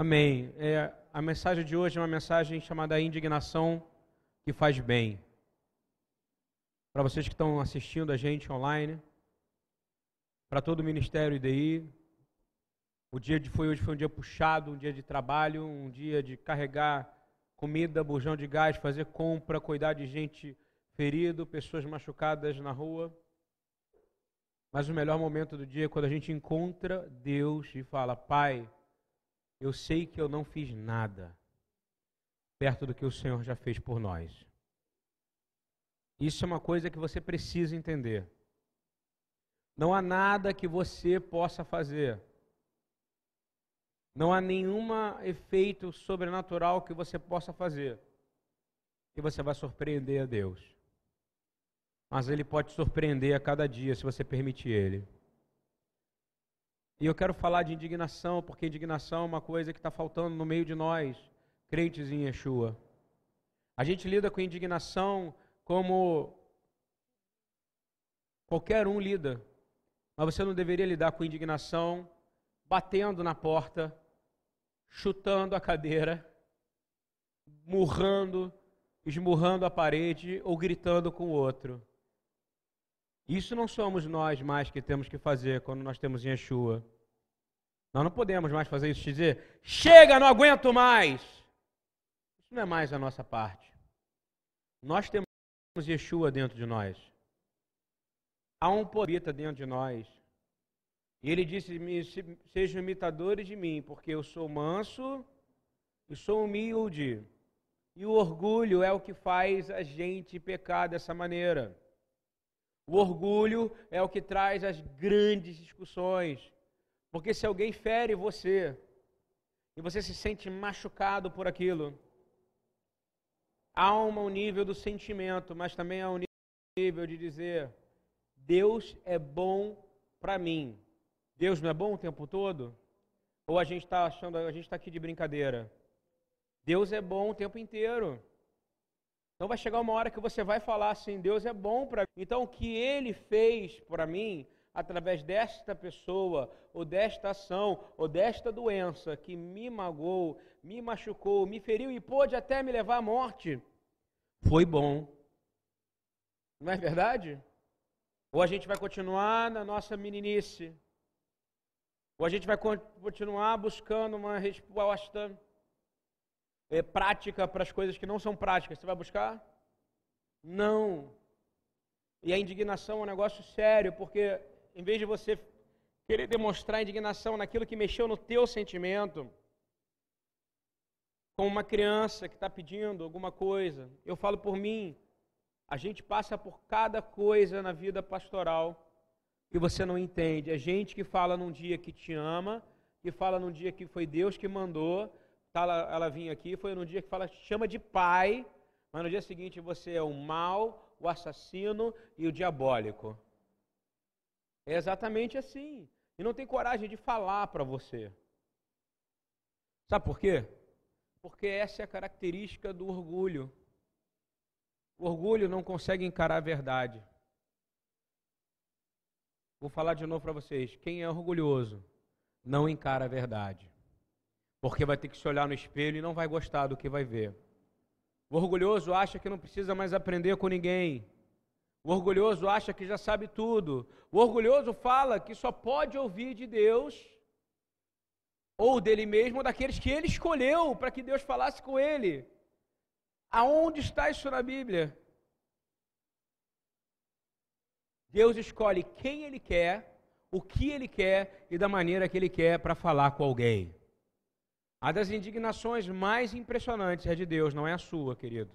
Amém. É, a mensagem de hoje é uma mensagem chamada Indignação que faz bem. Para vocês que estão assistindo a gente online, para todo o Ministério IDI, o dia de foi hoje foi um dia puxado, um dia de trabalho, um dia de carregar comida, bujão de gás, fazer compra, cuidar de gente ferido, pessoas machucadas na rua. Mas o melhor momento do dia é quando a gente encontra Deus e fala: Pai, eu sei que eu não fiz nada perto do que o Senhor já fez por nós. Isso é uma coisa que você precisa entender. Não há nada que você possa fazer. Não há nenhum efeito sobrenatural que você possa fazer que você vai surpreender a Deus. Mas Ele pode surpreender a cada dia se você permitir Ele. E eu quero falar de indignação, porque indignação é uma coisa que está faltando no meio de nós, crentes em Yeshua. A gente lida com indignação como qualquer um lida, mas você não deveria lidar com indignação batendo na porta, chutando a cadeira, murrando, esmurrando a parede ou gritando com o outro. Isso não somos nós mais que temos que fazer quando nós temos Yeshua. Nós não podemos mais fazer isso, dizer, chega, não aguento mais. Isso não é mais a nossa parte. Nós temos Yeshua dentro de nós. Há um poder dentro de nós. E ele disse: Sejam imitadores de mim, porque eu sou manso e sou humilde. E o orgulho é o que faz a gente pecar dessa maneira. O orgulho é o que traz as grandes discussões. Porque se alguém fere você e você se sente machucado por aquilo, há um nível do sentimento, mas também há um nível de dizer: Deus é bom para mim. Deus não é bom o tempo todo? Ou a gente está achando, a gente está aqui de brincadeira? Deus é bom o tempo inteiro. Então vai chegar uma hora que você vai falar assim: Deus é bom para mim. Então o que ele fez para mim, através desta pessoa, ou desta ação, ou desta doença que me magoou, me machucou, me feriu e pôde até me levar à morte, foi bom. Não é verdade? Ou a gente vai continuar na nossa meninice, ou a gente vai continuar buscando uma resposta é, prática para as coisas que não são práticas. Você vai buscar? Não. E a indignação é um negócio sério, porque em vez de você querer demonstrar indignação naquilo que mexeu no teu sentimento, como uma criança que está pedindo alguma coisa, eu falo por mim, a gente passa por cada coisa na vida pastoral que você não entende. É gente que fala num dia que te ama, que fala num dia que foi Deus que mandou, tá, ela, ela vinha aqui, foi num dia que fala, chama de pai, mas no dia seguinte você é o mal, o assassino e o diabólico. É exatamente assim. E não tem coragem de falar para você. Sabe por quê? Porque essa é a característica do orgulho. O orgulho não consegue encarar a verdade. Vou falar de novo para vocês. Quem é orgulhoso não encara a verdade. Porque vai ter que se olhar no espelho e não vai gostar do que vai ver. O orgulhoso acha que não precisa mais aprender com ninguém. O orgulhoso acha que já sabe tudo. O orgulhoso fala que só pode ouvir de Deus ou dele mesmo, ou daqueles que ele escolheu para que Deus falasse com ele. Aonde está isso na Bíblia? Deus escolhe quem Ele quer, o que Ele quer e da maneira que Ele quer para falar com alguém. A das indignações mais impressionantes é de Deus, não é a sua, querido.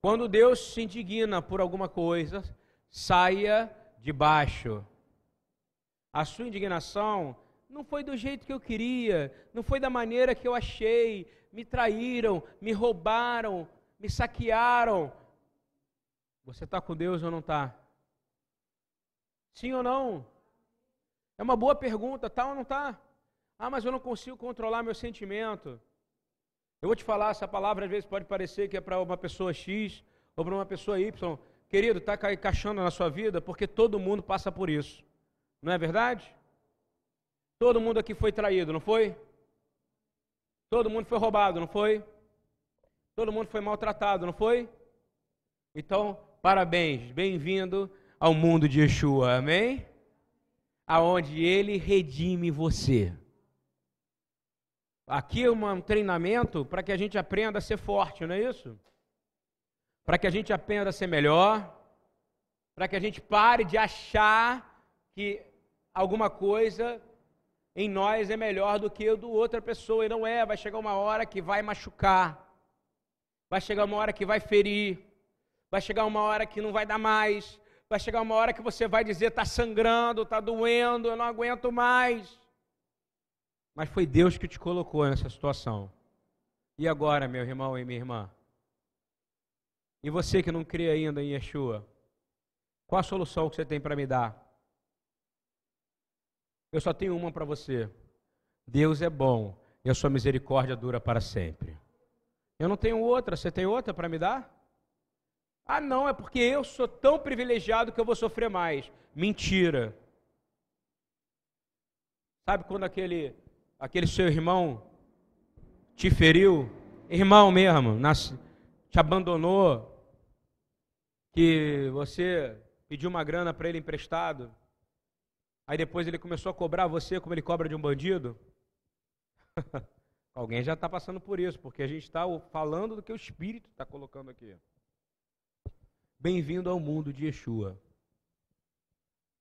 Quando Deus se indigna por alguma coisa, saia de baixo. A sua indignação não foi do jeito que eu queria, não foi da maneira que eu achei. Me traíram, me roubaram, me saquearam. Você está com Deus ou não está? Sim ou não? É uma boa pergunta, tá ou não tá? Ah, mas eu não consigo controlar meu sentimento. Eu vou te falar, essa palavra às vezes pode parecer que é para uma pessoa X ou para uma pessoa Y. Querido, está encaixando na sua vida porque todo mundo passa por isso. Não é verdade? Todo mundo aqui foi traído, não foi? Todo mundo foi roubado, não foi? Todo mundo foi maltratado, não foi? Então, parabéns, bem-vindo ao mundo de Yeshua, amém? Aonde ele redime você. Aqui é um treinamento para que a gente aprenda a ser forte, não é isso? Para que a gente aprenda a ser melhor, para que a gente pare de achar que alguma coisa em nós é melhor do que o do outra pessoa, e não é, vai chegar uma hora que vai machucar, vai chegar uma hora que vai ferir, vai chegar uma hora que não vai dar mais, vai chegar uma hora que você vai dizer: está sangrando, está doendo, eu não aguento mais. Mas foi Deus que te colocou nessa situação. E agora, meu irmão e minha irmã? E você que não crê ainda em Yeshua? Qual a solução que você tem para me dar? Eu só tenho uma para você. Deus é bom e a sua misericórdia dura para sempre. Eu não tenho outra, você tem outra para me dar? Ah, não, é porque eu sou tão privilegiado que eu vou sofrer mais. Mentira. Sabe quando aquele aquele seu irmão te feriu, irmão mesmo, te abandonou, que você pediu uma grana para ele emprestado, aí depois ele começou a cobrar você como ele cobra de um bandido? Alguém já está passando por isso, porque a gente está falando do que o Espírito está colocando aqui. Bem-vindo ao mundo de Yeshua.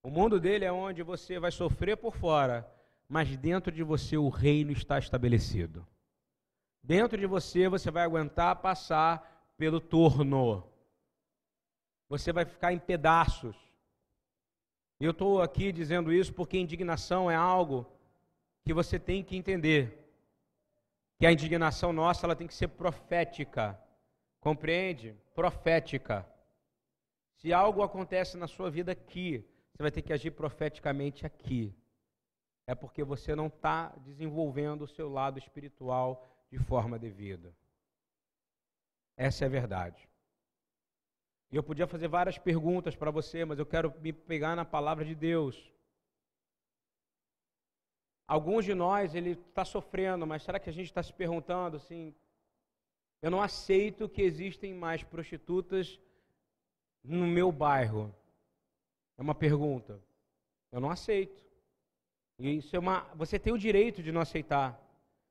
O mundo dele é onde você vai sofrer por fora, mas dentro de você o reino está estabelecido. Dentro de você você vai aguentar passar pelo torno. Você vai ficar em pedaços. Eu estou aqui dizendo isso porque indignação é algo que você tem que entender. Que a indignação nossa ela tem que ser profética. Compreende? Profética. Se algo acontece na sua vida aqui, você vai ter que agir profeticamente aqui é porque você não está desenvolvendo o seu lado espiritual de forma devida. Essa é a verdade. E eu podia fazer várias perguntas para você, mas eu quero me pegar na palavra de Deus. Alguns de nós, ele está sofrendo, mas será que a gente está se perguntando assim? Eu não aceito que existem mais prostitutas no meu bairro. É uma pergunta. Eu não aceito. E isso é uma, você tem o direito de não aceitar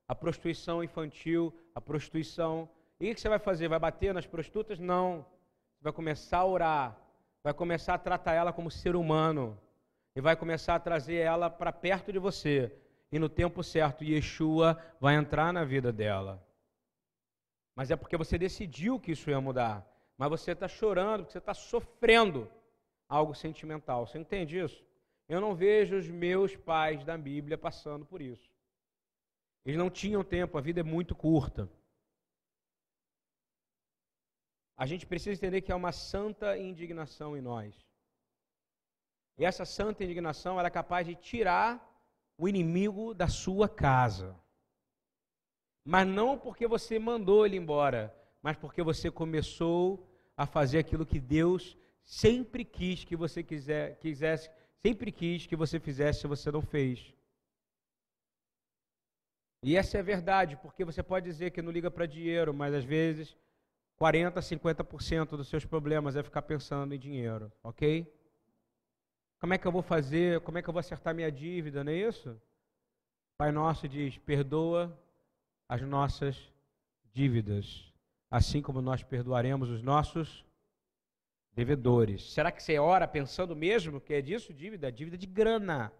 a prostituição infantil, a prostituição. E o que você vai fazer? Vai bater nas prostitutas? Não. Vai começar a orar, vai começar a tratar ela como ser humano e vai começar a trazer ela para perto de você. E no tempo certo, Yeshua vai entrar na vida dela. Mas é porque você decidiu que isso ia mudar. Mas você está chorando, porque você está sofrendo algo sentimental. Você entende isso? Eu não vejo os meus pais da Bíblia passando por isso. Eles não tinham tempo, a vida é muito curta. A gente precisa entender que há uma santa indignação em nós. E essa santa indignação ela é capaz de tirar o inimigo da sua casa. Mas não porque você mandou ele embora, mas porque você começou a fazer aquilo que Deus sempre quis que você quiser, quisesse sempre quis que você fizesse se você não fez. E essa é verdade, porque você pode dizer que não liga para dinheiro, mas às vezes 40, 50% dos seus problemas é ficar pensando em dinheiro, ok? Como é que eu vou fazer? Como é que eu vou acertar minha dívida, não é isso? Pai Nosso diz: perdoa as nossas dívidas, assim como nós perdoaremos os nossos devedores. Será que você ora pensando mesmo que é disso dívida? Dívida de grana.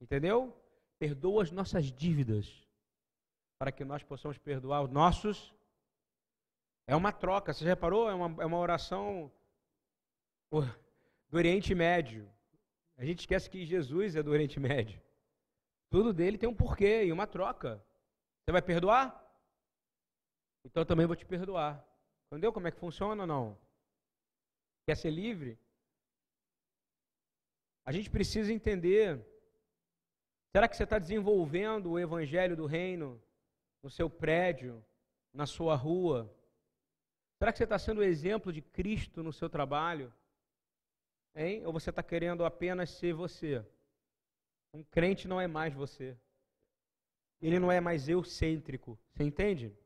Entendeu? Perdoa as nossas dívidas para que nós possamos perdoar os nossos. É uma troca, você já reparou? É uma, é uma oração do Oriente Médio. A gente esquece que Jesus é do Oriente Médio. Tudo dele tem um porquê e uma troca. Você vai perdoar? Então eu também vou te perdoar. Entendeu como é que funciona ou não? Quer ser livre? A gente precisa entender. Será que você está desenvolvendo o evangelho do reino no seu prédio, na sua rua? Será que você está sendo o exemplo de Cristo no seu trabalho? Hein? Ou você está querendo apenas ser você? Um crente não é mais você. ele não é mais eucêntrico. Você entende?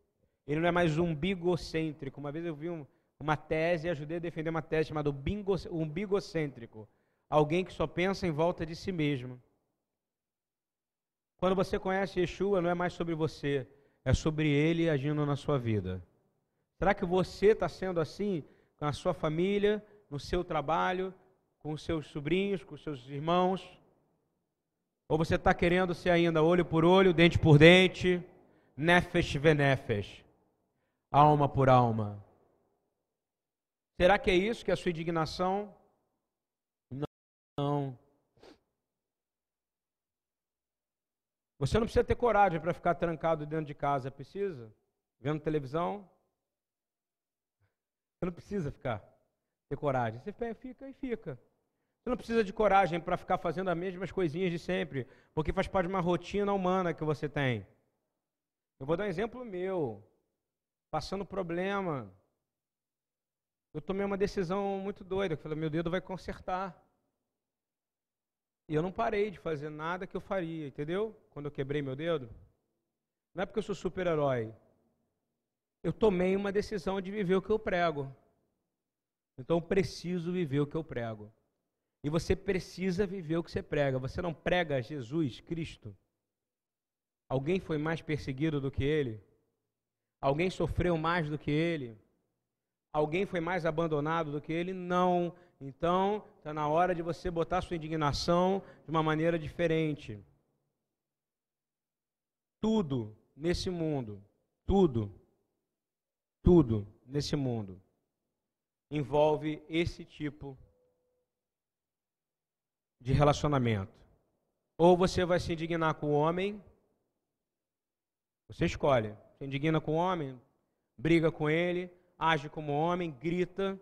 Ele não é mais umbigocêntrico. Uma vez eu vi um, uma tese ajudei a defender uma tese chamada umbigocêntrico. Alguém que só pensa em volta de si mesmo. Quando você conhece Yeshua, não é mais sobre você, é sobre ele agindo na sua vida. Será que você está sendo assim com a sua família, no seu trabalho, com os seus sobrinhos, com os seus irmãos? Ou você está querendo ser ainda olho por olho, dente por dente, nefesh venefesh, alma por alma? Será que é isso que é a sua indignação? Não. Você não precisa ter coragem para ficar trancado dentro de casa, precisa? Vendo televisão? Você não precisa ficar, ter coragem. Você fica e fica. Você não precisa de coragem para ficar fazendo as mesmas coisinhas de sempre, porque faz parte de uma rotina humana que você tem. Eu vou dar um exemplo meu. Passando problema. Eu tomei uma decisão muito doida. Eu falei, meu dedo vai consertar. E eu não parei de fazer nada que eu faria, entendeu? Quando eu quebrei meu dedo. Não é porque eu sou super-herói. Eu tomei uma decisão de viver o que eu prego. Então eu preciso viver o que eu prego. E você precisa viver o que você prega. Você não prega Jesus Cristo. Alguém foi mais perseguido do que ele? Alguém sofreu mais do que ele? Alguém foi mais abandonado do que ele? Não. Então, está na hora de você botar sua indignação de uma maneira diferente. Tudo nesse mundo, tudo, tudo nesse mundo envolve esse tipo de relacionamento. Ou você vai se indignar com o homem, você escolhe. Se indigna com o homem, briga com ele, age como homem, grita.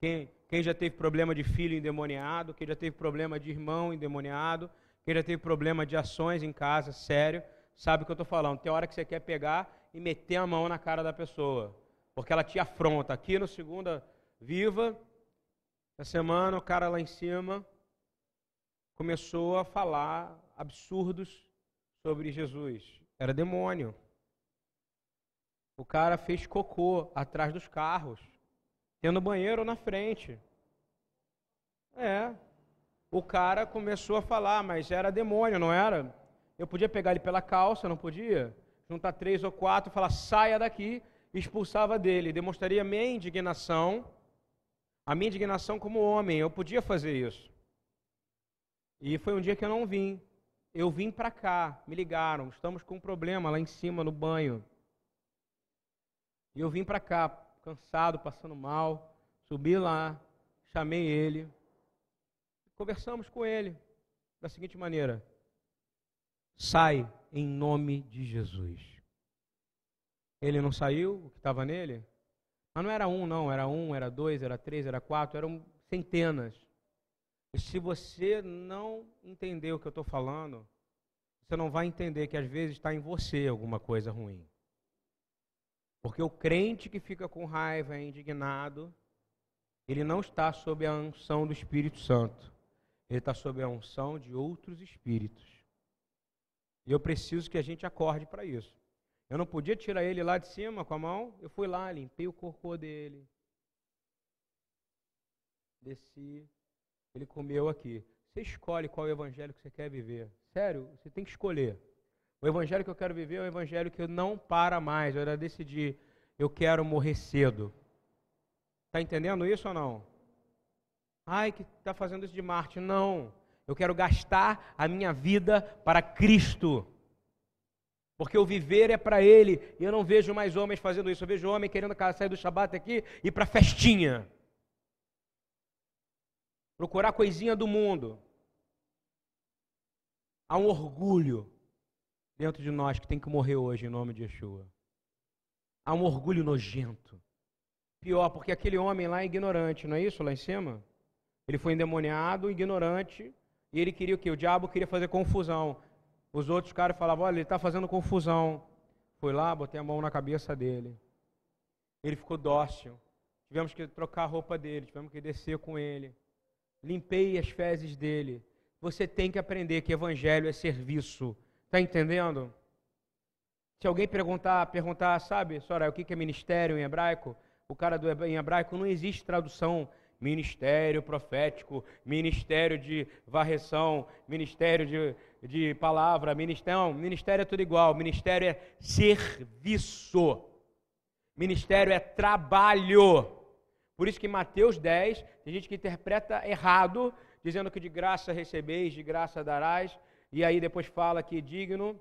Quem, quem já teve problema de filho endemoniado, quem já teve problema de irmão endemoniado, quem já teve problema de ações em casa, sério, sabe o que eu estou falando. Tem hora que você quer pegar e meter a mão na cara da pessoa, porque ela te afronta. Aqui no Segunda Viva, essa semana, o cara lá em cima começou a falar absurdos sobre Jesus. Era demônio. O cara fez cocô atrás dos carros, tendo banheiro na frente. É. O cara começou a falar, mas era demônio, não era? Eu podia pegar ele pela calça, não podia? Juntar três ou quatro, falar, saia daqui, expulsava dele. Demonstraria minha indignação, a minha indignação como homem. Eu podia fazer isso. E foi um dia que eu não vim. Eu vim para cá, me ligaram, estamos com um problema lá em cima no banho. E eu vim para cá, cansado, passando mal, subi lá, chamei ele, conversamos com ele da seguinte maneira: sai em nome de Jesus. Ele não saiu, o que estava nele? Mas não era um, não, era um, era dois, era três, era quatro, eram centenas. E se você não entender o que eu estou falando, você não vai entender que às vezes está em você alguma coisa ruim. Porque o crente que fica com raiva, é indignado, ele não está sob a unção do Espírito Santo. Ele está sob a unção de outros espíritos. E eu preciso que a gente acorde para isso. Eu não podia tirar ele lá de cima com a mão. Eu fui lá, limpei o corpo dele. Desci. Ele comeu aqui. Você escolhe qual evangelho que você quer viver. Sério, você tem que escolher. O evangelho que eu quero viver é o evangelho que não para mais. Eu já decidi, eu quero morrer cedo. Está entendendo isso ou não? Ai, que está fazendo isso de Marte. Não. Eu quero gastar a minha vida para Cristo. Porque o viver é para Ele. E eu não vejo mais homens fazendo isso. Eu vejo homem querendo sair do Shabat aqui e ir para festinha procurar coisinha do mundo. Há um orgulho dentro de nós que tem que morrer hoje em nome de Yeshua. Há um orgulho nojento. Pior, porque aquele homem lá é ignorante, não é isso lá em cima? Ele foi endemoniado, ignorante, e ele queria o quê? O diabo queria fazer confusão. Os outros caras falavam, olha, ele está fazendo confusão. Fui lá, botei a mão na cabeça dele. Ele ficou dócil. Tivemos que trocar a roupa dele, tivemos que descer com ele limpei as fezes dele. Você tem que aprender que evangelho é serviço. Está entendendo? Se alguém perguntar, perguntar, sabe, Sora, o que é ministério em hebraico? O cara do em hebraico não existe tradução ministério profético, ministério de varreção, ministério de, de palavra, ministério, ministério é tudo igual, ministério é serviço, ministério é trabalho. Por isso que Mateus 10, tem gente que interpreta errado, dizendo que de graça recebeis, de graça darás, e aí depois fala que digno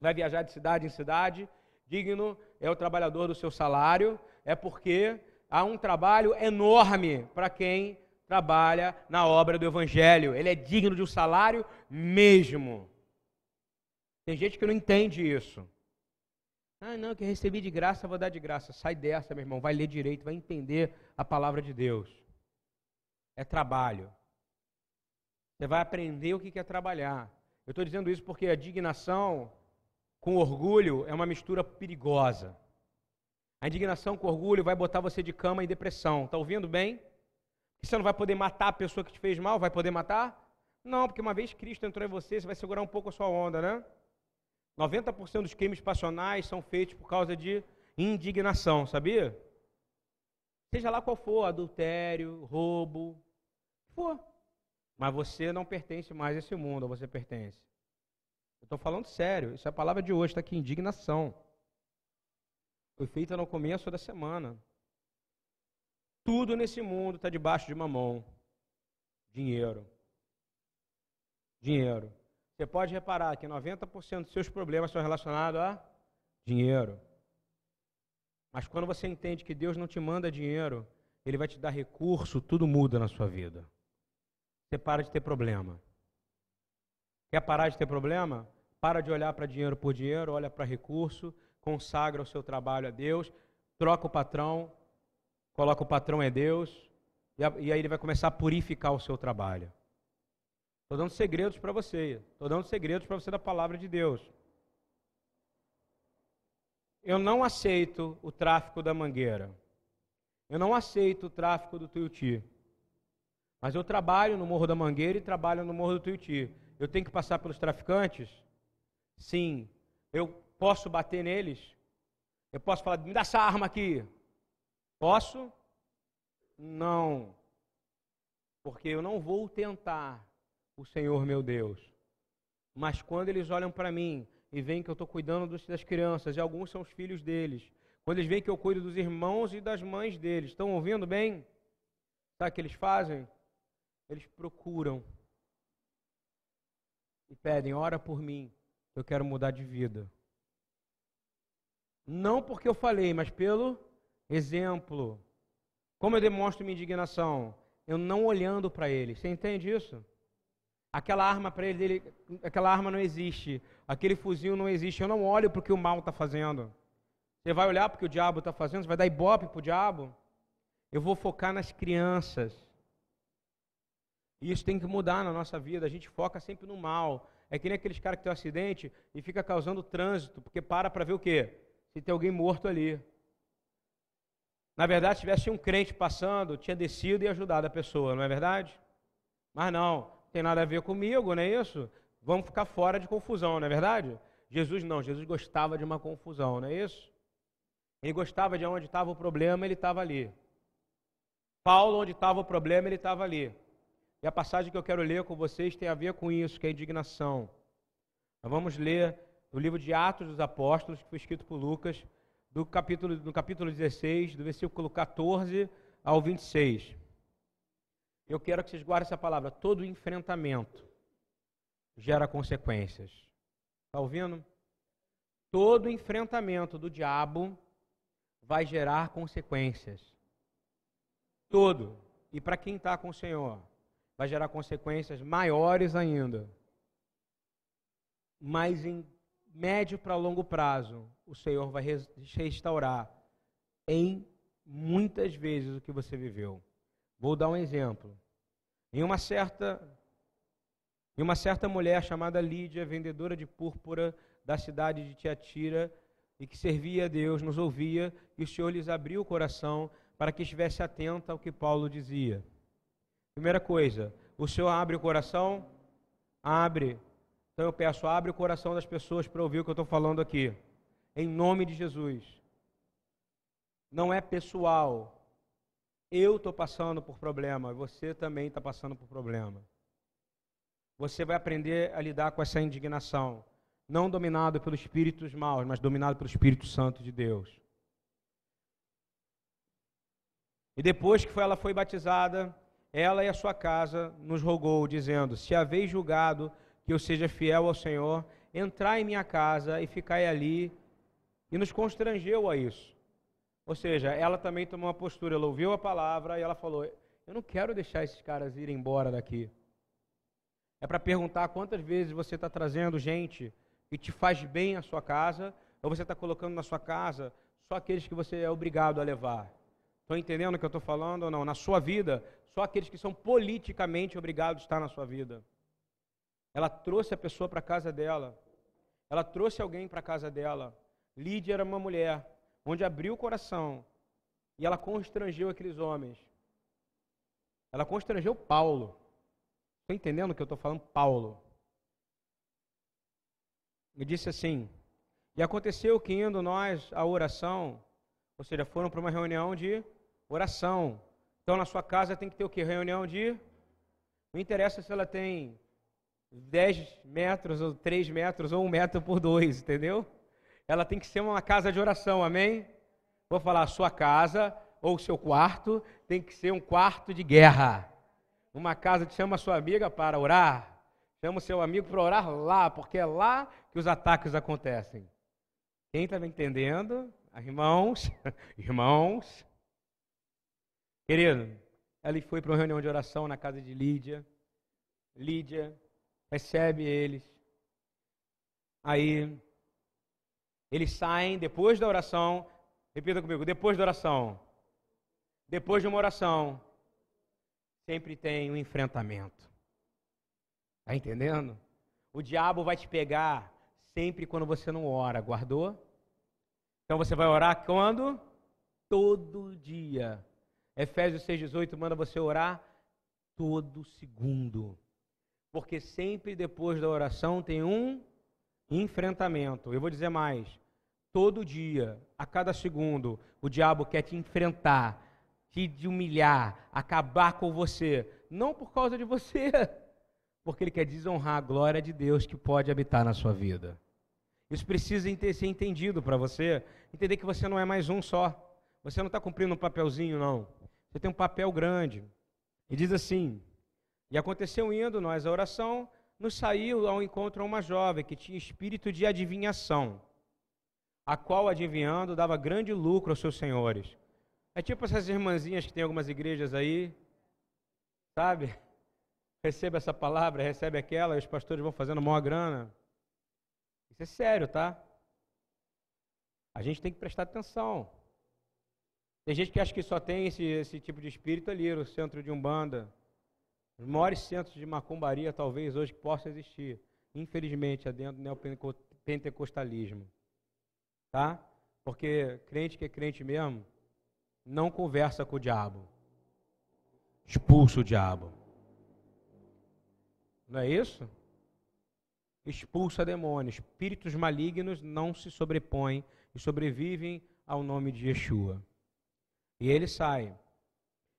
vai viajar de cidade em cidade, digno é o trabalhador do seu salário, é porque há um trabalho enorme para quem trabalha na obra do Evangelho. Ele é digno de um salário mesmo. Tem gente que não entende isso. Ah, não, que recebi de graça, vou dar de graça. Sai dessa, meu irmão, vai ler direito, vai entender a palavra de Deus. É trabalho. Você vai aprender o que é trabalhar. Eu estou dizendo isso porque a dignação com orgulho é uma mistura perigosa. A indignação com orgulho vai botar você de cama em depressão. Está ouvindo bem? você não vai poder matar a pessoa que te fez mal? Vai poder matar? Não, porque uma vez Cristo entrou em você, você vai segurar um pouco a sua onda, né? 90% dos crimes passionais são feitos por causa de indignação, sabia? Seja lá qual for, adultério, roubo, for. Mas você não pertence mais a esse mundo, ou você pertence. Eu estou falando sério, isso é a palavra de hoje, está aqui, indignação. Foi feita no começo da semana. Tudo nesse mundo está debaixo de uma mão. Dinheiro. Dinheiro. Você pode reparar que 90% dos seus problemas são relacionados a dinheiro. Mas quando você entende que Deus não te manda dinheiro, Ele vai te dar recurso, tudo muda na sua vida. Você para de ter problema. Quer parar de ter problema? Para de olhar para dinheiro por dinheiro, olha para recurso consagra o seu trabalho a Deus, troca o patrão, coloca o patrão é Deus, e, aí ele vai começar a purificar o seu trabalho. Estou dando segredos para você, estou dando segredos para você da palavra de Deus. Eu não aceito o tráfico da mangueira. Eu não aceito o tráfico do Tuiuti. Mas eu trabalho no Morro da Mangueira e trabalho no Morro do Tuiuti. Eu tenho que passar pelos traficantes? Sim. Eu Posso bater neles? Eu posso falar, me dá essa arma aqui. Posso? Não. Porque eu não vou tentar o Senhor meu Deus. Mas quando eles olham para mim e veem que eu estou cuidando das crianças, e alguns são os filhos deles, quando eles veem que eu cuido dos irmãos e das mães deles, estão ouvindo bem? Sabe o que eles fazem? Eles procuram e pedem, ora por mim, eu quero mudar de vida. Não porque eu falei, mas pelo exemplo. Como eu demonstro minha indignação? Eu não olhando para ele. Você entende isso? Aquela arma para ele, dele, aquela arma não existe. Aquele fuzil não existe. Eu não olho para o mal está fazendo. Você vai olhar para o que o diabo está fazendo? Você vai dar ibope para o diabo? Eu vou focar nas crianças. E isso tem que mudar na nossa vida. A gente foca sempre no mal. É que nem aqueles caras que tem um acidente e fica causando trânsito, porque para para ver o quê? se tem alguém morto ali. Na verdade, se tivesse um crente passando, tinha descido e ajudado a pessoa, não é verdade? Mas não, tem nada a ver comigo, não é isso? Vamos ficar fora de confusão, não é verdade? Jesus não, Jesus gostava de uma confusão, não é isso? Ele gostava de onde estava o problema, ele estava ali. Paulo, onde estava o problema, ele estava ali. E a passagem que eu quero ler com vocês tem a ver com isso, que é a indignação. Nós vamos ler no livro de Atos dos Apóstolos, que foi escrito por Lucas, do capítulo, no capítulo 16, do versículo 14 ao 26. Eu quero que vocês guardem essa palavra. Todo enfrentamento gera consequências. Está ouvindo? Todo enfrentamento do diabo vai gerar consequências. Todo. E para quem está com o Senhor, vai gerar consequências maiores ainda. Mas em médio para longo prazo, o Senhor vai restaurar em muitas vezes o que você viveu. Vou dar um exemplo. Em uma certa em uma certa mulher chamada Lídia, vendedora de púrpura da cidade de Tiatira, e que servia a Deus, nos ouvia, e o Senhor lhes abriu o coração para que estivesse atenta ao que Paulo dizia. Primeira coisa, o Senhor abre o coração? Abre. Então eu peço, abre o coração das pessoas para ouvir o que eu estou falando aqui. em nome de Jesus. Não é pessoal. Eu estou passando por problema, você também está passando por problema. Você vai aprender a lidar com essa indignação, não dominado pelos espíritos maus, mas dominado pelo Espírito Santo de Deus. E depois que ela foi batizada, ela e a sua casa nos rogou, dizendo: Se haveis julgado que eu seja fiel ao Senhor, entrai em minha casa e ficai ali. E nos constrangeu a isso. Ou seja, ela também tomou uma postura, ela ouviu a palavra e ela falou: Eu não quero deixar esses caras irem embora daqui. É para perguntar quantas vezes você está trazendo gente que te faz bem à sua casa, ou você está colocando na sua casa só aqueles que você é obrigado a levar. Estão entendendo o que eu estou falando ou não? Na sua vida, só aqueles que são politicamente obrigados a estar na sua vida. Ela trouxe a pessoa para a casa dela. Ela trouxe alguém para a casa dela. Lídia era uma mulher onde abriu o coração e ela constrangeu aqueles homens. Ela constrangeu Paulo. Estou entendendo o que eu estou falando? Paulo. Me disse assim: E aconteceu que indo nós à oração, ou seja, foram para uma reunião de oração. Então na sua casa tem que ter o que? Reunião de. Não interessa se ela tem 10 metros, ou 3 metros, ou 1 metro por 2, entendeu? Ela tem que ser uma casa de oração, amém? Vou falar, sua casa ou seu quarto tem que ser um quarto de guerra. Uma casa que chama sua amiga para orar. Chama o seu amigo para orar lá, porque é lá que os ataques acontecem. Quem está me entendendo? Irmãos, irmãos. Querido, ela foi para uma reunião de oração na casa de Lídia. Lídia recebe eles. Aí, eles saem depois da oração. Repita comigo: depois da oração. Depois de uma oração, sempre tem um enfrentamento. Está entendendo? O diabo vai te pegar sempre quando você não ora. Guardou? Então você vai orar quando? Todo dia. Efésios 6,18 manda você orar todo segundo. Porque sempre depois da oração tem um enfrentamento. Eu vou dizer mais. Todo dia, a cada segundo, o diabo quer te enfrentar, te humilhar, acabar com você. Não por causa de você, porque ele quer desonrar a glória de Deus que pode habitar na sua vida. Isso precisa ser entendido para você, entender que você não é mais um só. Você não está cumprindo um papelzinho, não. Você tem um papel grande. E diz assim: e aconteceu indo nós à oração, nos saiu ao encontro uma jovem que tinha espírito de adivinhação, a qual adivinhando dava grande lucro aos seus senhores. É tipo essas irmãzinhas que tem algumas igrejas aí, sabe? Recebe essa palavra, recebe aquela, e os pastores vão fazendo maior grana. Isso é sério, tá? A gente tem que prestar atenção. Tem gente que acha que só tem esse, esse tipo de espírito ali no centro de Umbanda. Os maiores centros de macumbaria, talvez, hoje que possa existir. Infelizmente, é dentro do neopentecostalismo. Tá? Porque crente que é crente mesmo, não conversa com o diabo. Expulsa o diabo. Não é isso? Expulsa demônios. Espíritos malignos não se sobrepõem e sobrevivem ao nome de Yeshua. E ele sai.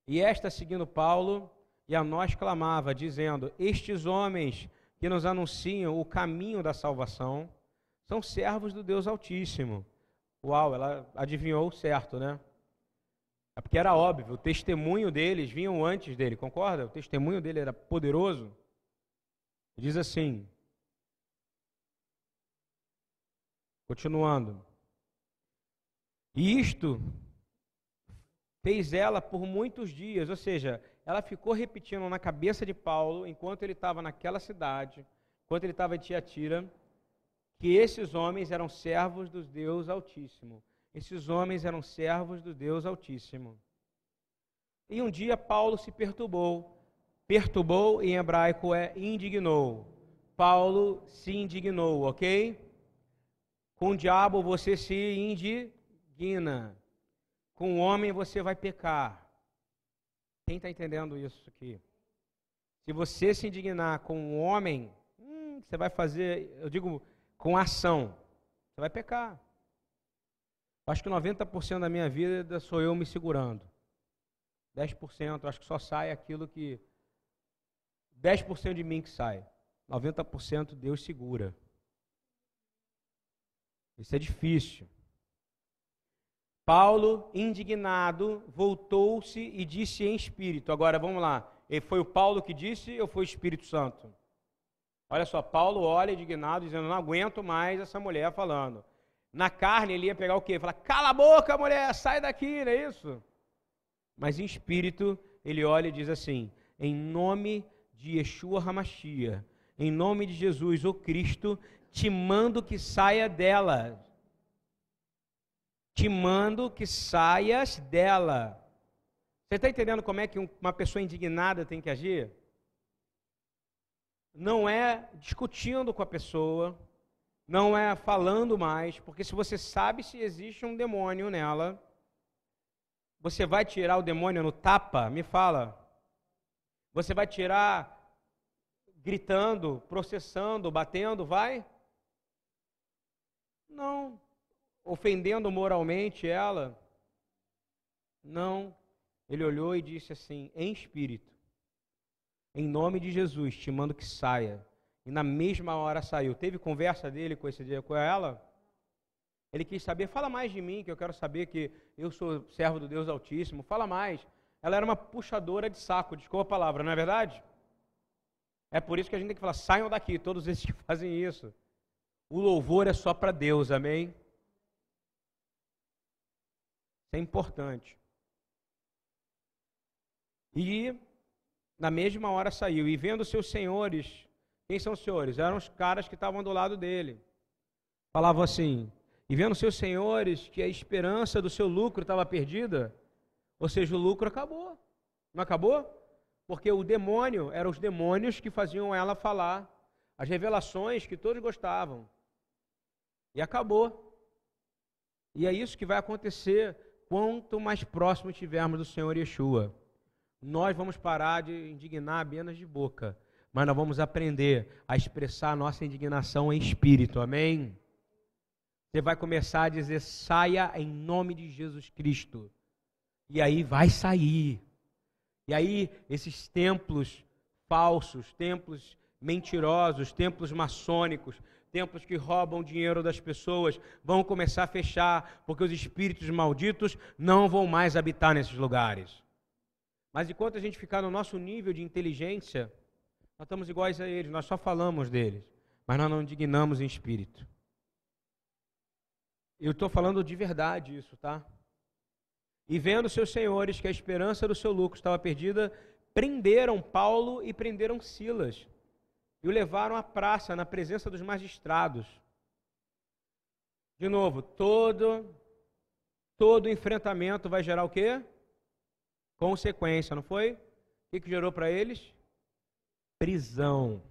E esta, seguindo Paulo, e a nós clamava, dizendo: Estes homens que nos anunciam o caminho da salvação são servos do Deus Altíssimo. Uau, ela adivinhou certo, né? É porque era óbvio, o testemunho deles vinham antes dele, concorda? O testemunho dele era poderoso. Diz assim, continuando: E isto fez ela por muitos dias, ou seja, ela ficou repetindo na cabeça de Paulo, enquanto ele estava naquela cidade, enquanto ele estava em Tiatira, que esses homens eram servos do Deus Altíssimo. Esses homens eram servos do Deus Altíssimo. E um dia Paulo se perturbou. Perturbou em hebraico é indignou. Paulo se indignou, ok? Com o diabo você se indigna. Com o homem você vai pecar. Quem está entendendo isso aqui? Se você se indignar com um homem, hum, você vai fazer, eu digo, com ação, você vai pecar. Acho que 90% da minha vida sou eu me segurando. 10%, acho que só sai aquilo que. 10% de mim que sai. 90% Deus segura. Isso é difícil. Paulo, indignado, voltou-se e disse em espírito. Agora vamos lá. Foi o Paulo que disse ou foi o Espírito Santo? Olha só, Paulo olha indignado, dizendo: Não aguento mais essa mulher falando. Na carne ele ia pegar o quê? Falar: Cala a boca, mulher, sai daqui, não é isso? Mas em espírito ele olha e diz assim: Em nome de Yeshua Hamashia, em nome de Jesus, o Cristo, te mando que saia dela te mando que saias dela. Você está entendendo como é que uma pessoa indignada tem que agir? Não é discutindo com a pessoa, não é falando mais, porque se você sabe se existe um demônio nela, você vai tirar o demônio no tapa? Me fala. Você vai tirar gritando, processando, batendo? Vai? Não ofendendo moralmente ela? Não. Ele olhou e disse assim, em espírito: Em nome de Jesus, te mando que saia. E na mesma hora saiu. Teve conversa dele com esse com ela? Ele quis saber, fala mais de mim, que eu quero saber que eu sou servo do Deus Altíssimo. Fala mais. Ela era uma puxadora de saco, desculpa a palavra, não é verdade? É por isso que a gente tem que falar, saiam daqui, todos esses que fazem isso. O louvor é só para Deus, amém? Isso é importante. E na mesma hora saiu, e vendo seus senhores, quem são os senhores? Eram os caras que estavam do lado dele. Falavam assim, e vendo seus senhores que a esperança do seu lucro estava perdida, ou seja, o lucro acabou. Não acabou? Porque o demônio, eram os demônios que faziam ela falar as revelações que todos gostavam. E acabou. E é isso que vai acontecer quanto mais próximo estivermos do Senhor Yeshua. Nós vamos parar de indignar apenas de boca, mas nós vamos aprender a expressar a nossa indignação em espírito, amém? Você vai começar a dizer: saia em nome de Jesus Cristo. E aí vai sair. E aí, esses templos falsos, templos mentirosos, templos maçônicos, templos que roubam dinheiro das pessoas vão começar a fechar, porque os espíritos malditos não vão mais habitar nesses lugares. Mas enquanto a gente ficar no nosso nível de inteligência, nós estamos iguais a eles, nós só falamos deles, mas nós não indignamos em espírito. Eu estou falando de verdade isso, tá? E vendo seus senhores que a esperança do seu lucro estava perdida, prenderam Paulo e prenderam Silas e o levaram à praça na presença dos magistrados. De novo, todo todo enfrentamento vai gerar o quê? Consequência, não foi? O que, que gerou para eles? Prisão.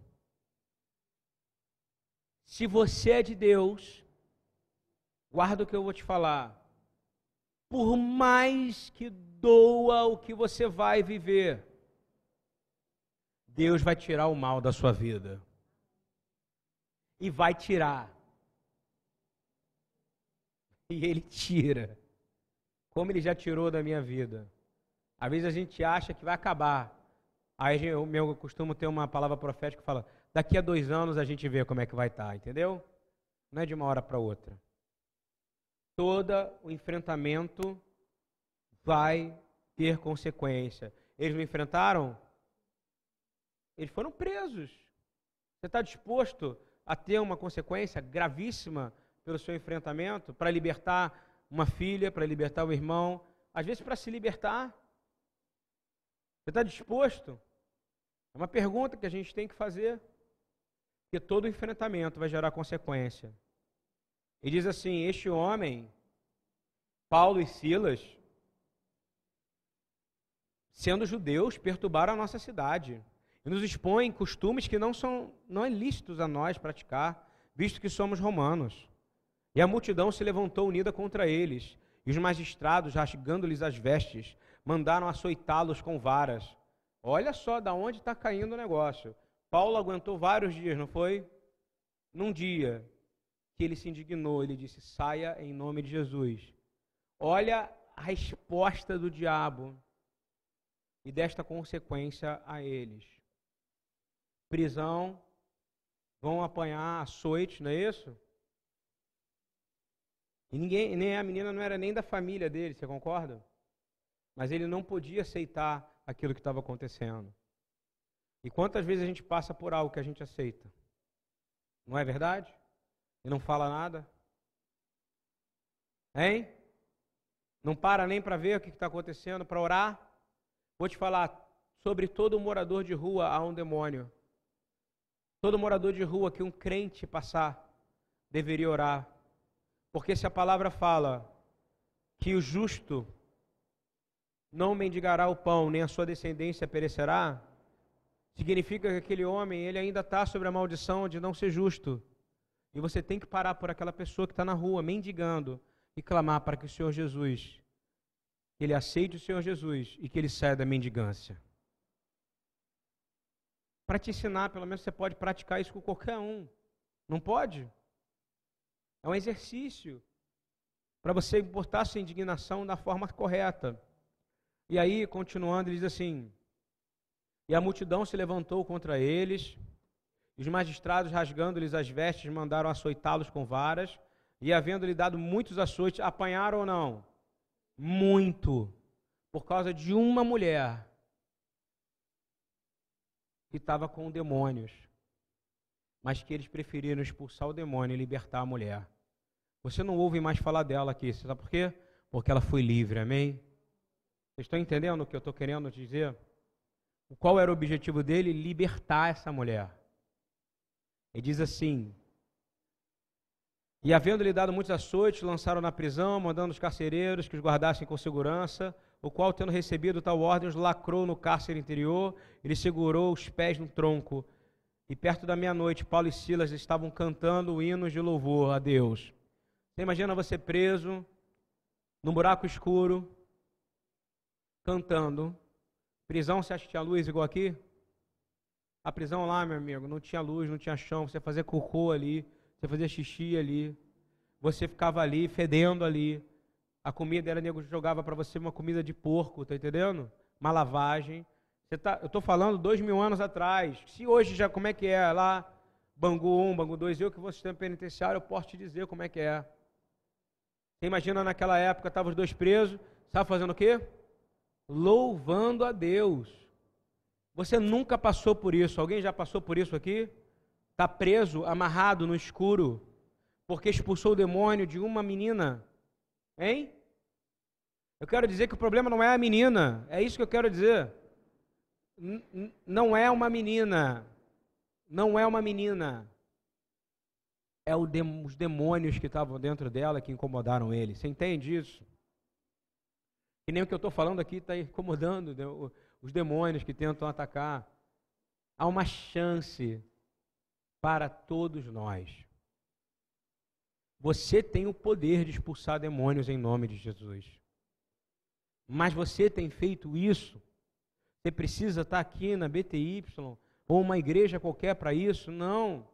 Se você é de Deus, guarda o que eu vou te falar. Por mais que doa o que você vai viver, Deus vai tirar o mal da sua vida. E vai tirar. E Ele tira. Como Ele já tirou da minha vida. Às vezes a gente acha que vai acabar. Aí eu, eu costumo ter uma palavra profética que fala: daqui a dois anos a gente vê como é que vai estar, entendeu? Não é de uma hora para outra. Todo o enfrentamento vai ter consequência. Eles não enfrentaram? Eles foram presos. Você está disposto a ter uma consequência gravíssima pelo seu enfrentamento para libertar uma filha, para libertar o irmão, às vezes para se libertar? Você está disposto? É uma pergunta que a gente tem que fazer. Porque todo enfrentamento vai gerar consequência. E diz assim: Este homem, Paulo e Silas, sendo judeus, perturbaram a nossa cidade e nos expõe costumes que não são não é lícitos a nós praticar, visto que somos romanos. E a multidão se levantou unida contra eles, e os magistrados, rasgando-lhes as vestes, mandaram açoitá-los com varas. Olha só da onde está caindo o negócio. Paulo aguentou vários dias, não foi? Num dia que ele se indignou, ele disse: saia em nome de Jesus. Olha a resposta do diabo e desta consequência a eles. Prisão, vão apanhar açoite, não é isso? E ninguém, nem a menina não era nem da família dele, você concorda? Mas ele não podia aceitar aquilo que estava acontecendo. E quantas vezes a gente passa por algo que a gente aceita? Não é verdade? E não fala nada? Hein? Não para nem para ver o que está acontecendo, para orar? Vou te falar, sobre todo morador de rua há um demônio. Todo morador de rua que um crente passar deveria orar. Porque se a palavra fala que o justo não mendigará o pão, nem a sua descendência perecerá, significa que aquele homem ele ainda está sobre a maldição de não ser justo. E você tem que parar por aquela pessoa que está na rua mendigando e clamar para que o Senhor Jesus, ele aceite o Senhor Jesus e que ele saia da mendigância. Para te ensinar, pelo menos você pode praticar isso com qualquer um. Não pode? É um exercício para você importar sua indignação da forma correta. E aí, continuando, ele diz assim: E a multidão se levantou contra eles, os magistrados, rasgando-lhes as vestes, mandaram açoitá-los com varas, e havendo-lhe dado muitos açoites, apanharam ou não? Muito, por causa de uma mulher que estava com demônios, mas que eles preferiram expulsar o demônio e libertar a mulher. Você não ouve mais falar dela aqui, sabe por quê? Porque ela foi livre, amém? Vocês estão entendendo o que eu estou querendo dizer? Qual era o objetivo dele? Libertar essa mulher. Ele diz assim: E havendo-lhe dado muitos açoites, lançaram na prisão, mandando os carcereiros que os guardassem com segurança, o qual, tendo recebido tal ordem, os lacrou no cárcere interior, ele segurou os pés no tronco. E perto da meia-noite, Paulo e Silas estavam cantando hinos de louvor a Deus. Você imagina você preso, num buraco escuro, cantando. Prisão, você acha que tinha luz igual aqui? A prisão lá, meu amigo, não tinha luz, não tinha chão. Você fazia cocô ali, você fazia xixi ali. Você ficava ali, fedendo ali. A comida era, nego jogava para você uma comida de porco, tá entendendo? Uma lavagem. Tá, eu estou falando dois mil anos atrás. Se hoje já, como é que é lá, Bangu 1, Bangu 2, eu que vou sistema penitenciário, eu posso te dizer como é que é. Você imagina naquela época, estavam os dois presos, sabe fazendo o quê? louvando a Deus. Você nunca passou por isso. Alguém já passou por isso aqui? Está preso, amarrado no escuro, porque expulsou o demônio de uma menina. Hein? Eu quero dizer que o problema não é a menina. É isso que eu quero dizer. N não é uma menina. Não é uma menina. É os demônios que estavam dentro dela que incomodaram ele. Você entende isso? E nem o que eu estou falando aqui está incomodando né, os demônios que tentam atacar. Há uma chance para todos nós. Você tem o poder de expulsar demônios em nome de Jesus. Mas você tem feito isso? Você precisa estar aqui na BTY ou uma igreja qualquer para isso? Não.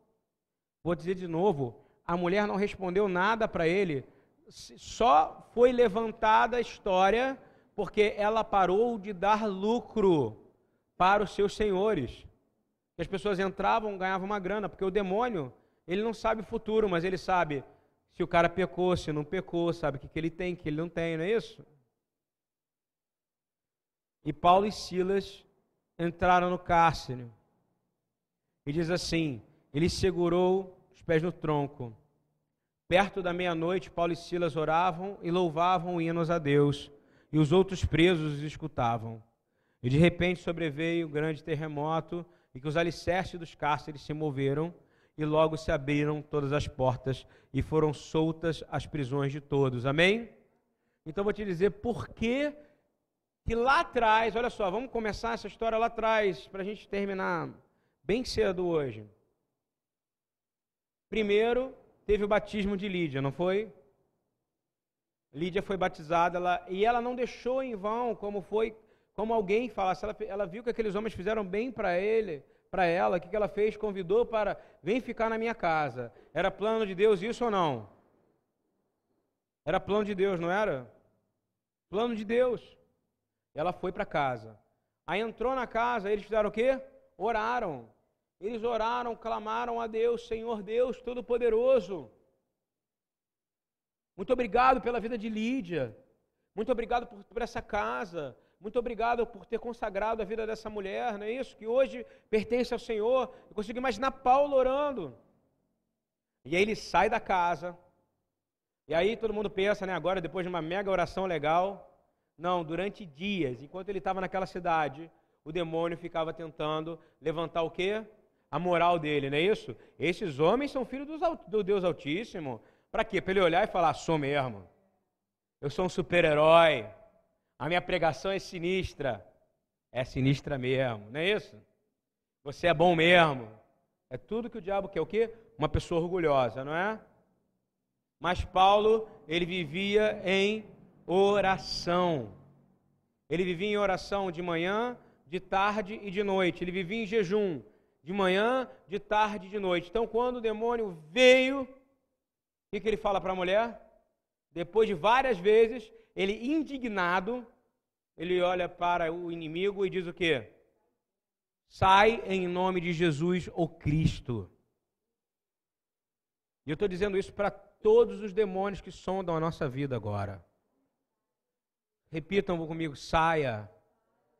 Vou dizer de novo: a mulher não respondeu nada para ele, só foi levantada a história porque ela parou de dar lucro para os seus senhores. as pessoas entravam, ganhavam uma grana, porque o demônio, ele não sabe o futuro, mas ele sabe se o cara pecou, se não pecou, sabe o que, que ele tem, o que ele não tem, não é isso? E Paulo e Silas entraram no cárcere. E diz assim: ele segurou os pés no tronco Perto da meia-noite, Paulo e Silas oravam e louvavam hinos a Deus, e os outros presos os escutavam. E de repente sobreveio um grande terremoto, e que os alicerces dos cárceres se moveram, e logo se abriram todas as portas, e foram soltas as prisões de todos. Amém? Então vou te dizer por que, que lá atrás, olha só, vamos começar essa história lá atrás, para a gente terminar bem cedo hoje. Primeiro, teve o batismo de Lídia, não foi? Lídia foi batizada ela, e ela não deixou em vão, como foi, como alguém falasse, ela, ela viu que aqueles homens fizeram bem para ele, para ela, o que, que ela fez? Convidou para, vem ficar na minha casa. Era plano de Deus isso ou não? Era plano de Deus, não era? Plano de Deus. Ela foi para casa. Aí entrou na casa, eles fizeram o quê? Oraram. Eles oraram, clamaram a Deus, Senhor Deus Todo-Poderoso. Muito obrigado pela vida de Lídia. Muito obrigado por, por, essa casa. Muito obrigado por ter consagrado a vida dessa mulher, não é isso? Que hoje pertence ao Senhor. Eu consigo imaginar Paulo orando. E aí ele sai da casa. E aí todo mundo pensa, né, agora depois de uma mega oração legal. Não, durante dias, enquanto ele estava naquela cidade, o demônio ficava tentando levantar o quê? A moral dele, não é isso? Esses homens são filhos do Deus Altíssimo. Para quê? Para ele olhar e falar: sou mesmo. Eu sou um super-herói. A minha pregação é sinistra. É sinistra mesmo, não é isso? Você é bom mesmo. É tudo que o diabo quer o quê? Uma pessoa orgulhosa, não é? Mas Paulo, ele vivia em oração. Ele vivia em oração de manhã, de tarde e de noite. Ele vivia em jejum de manhã, de tarde e de noite. Então, quando o demônio veio, o que, que ele fala para a mulher? Depois de várias vezes, ele indignado, ele olha para o inimigo e diz o quê? Sai em nome de Jesus, o Cristo. E eu estou dizendo isso para todos os demônios que sondam a nossa vida agora. Repitam comigo: saia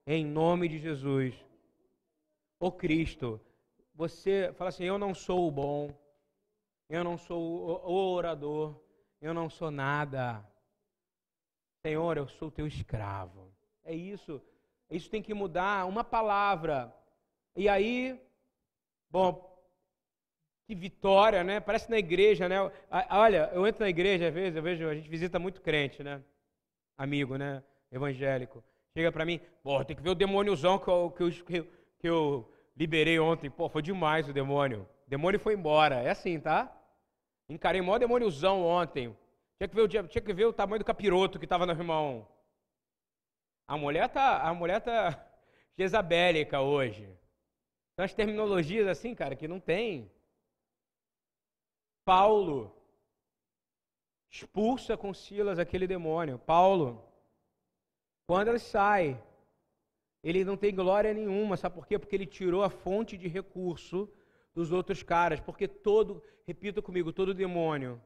em nome de Jesus. O Cristo. Você fala assim: eu não sou o bom, eu não sou o orador, eu não sou nada. Senhor, eu sou teu escravo. É isso. Isso tem que mudar. Uma palavra. E aí, bom, que vitória, né? Parece na igreja, né? Olha, eu entro na igreja às vezes, eu vejo, a gente visita muito crente, né? Amigo, né, evangélico, chega para mim, pô, tem que ver o demôniozão que eu, que, eu, que eu liberei ontem. Pô, foi demais o demônio. O demônio foi embora. É assim, tá? Encarei o maior demôniozão ontem. Tinha que ver o, tinha que ver o tamanho do capiroto que estava no irmão. A mulher tá, a mulher tá jezabélica hoje. São as terminologias assim, cara, que não tem. Paulo expulsa com Silas aquele demônio. Paulo, quando ele sai, ele não tem glória nenhuma, sabe por quê? Porque ele tirou a fonte de recurso dos outros caras, porque todo, repita comigo, todo demônio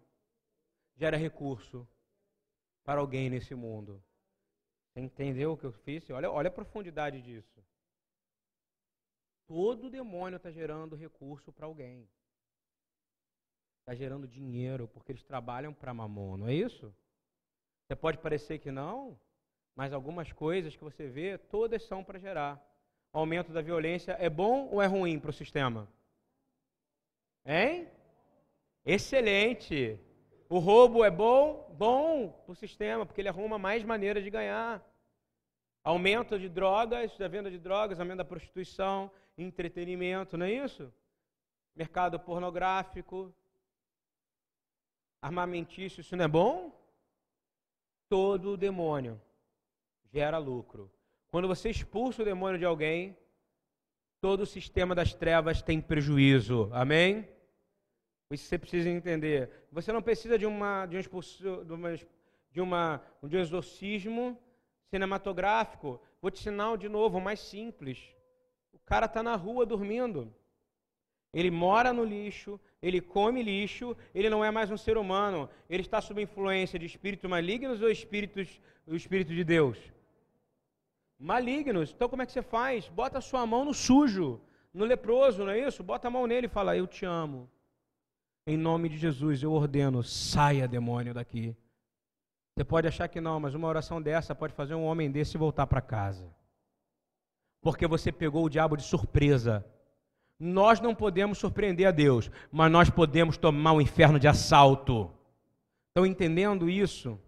gera recurso para alguém nesse mundo. Entendeu o que eu fiz? Olha, olha a profundidade disso. Todo demônio está gerando recurso para alguém está gerando dinheiro, porque eles trabalham para mamon, não é isso? Você pode parecer que não, mas algumas coisas que você vê, todas são para gerar. O aumento da violência é bom ou é ruim para o sistema? Hein? Excelente. O roubo é bom? Bom para o sistema, porque ele arruma mais maneiras de ganhar. Aumento de drogas, da venda de drogas, aumento da prostituição, entretenimento, não é isso? Mercado pornográfico, armamentício, isso não é bom? Todo demônio gera lucro. Quando você expulsa o demônio de alguém, todo o sistema das trevas tem prejuízo. Amém? Isso você precisa entender. Você não precisa de uma de um expulso, de uma, de uma de um exorcismo cinematográfico. Vou te ensinar de novo, mais simples. O cara está na rua dormindo. Ele mora no lixo, ele come lixo, ele não é mais um ser humano. Ele está sob influência de espíritos malignos ou espíritos, o espírito de Deus? Malignos. Então como é que você faz? Bota a sua mão no sujo, no leproso, não é isso? Bota a mão nele e fala: Eu te amo. Em nome de Jesus, eu ordeno, saia demônio daqui. Você pode achar que não, mas uma oração dessa pode fazer um homem desse voltar para casa. Porque você pegou o diabo de surpresa nós não podemos surpreender a Deus, mas nós podemos tomar o inferno de assalto. Estão entendendo isso?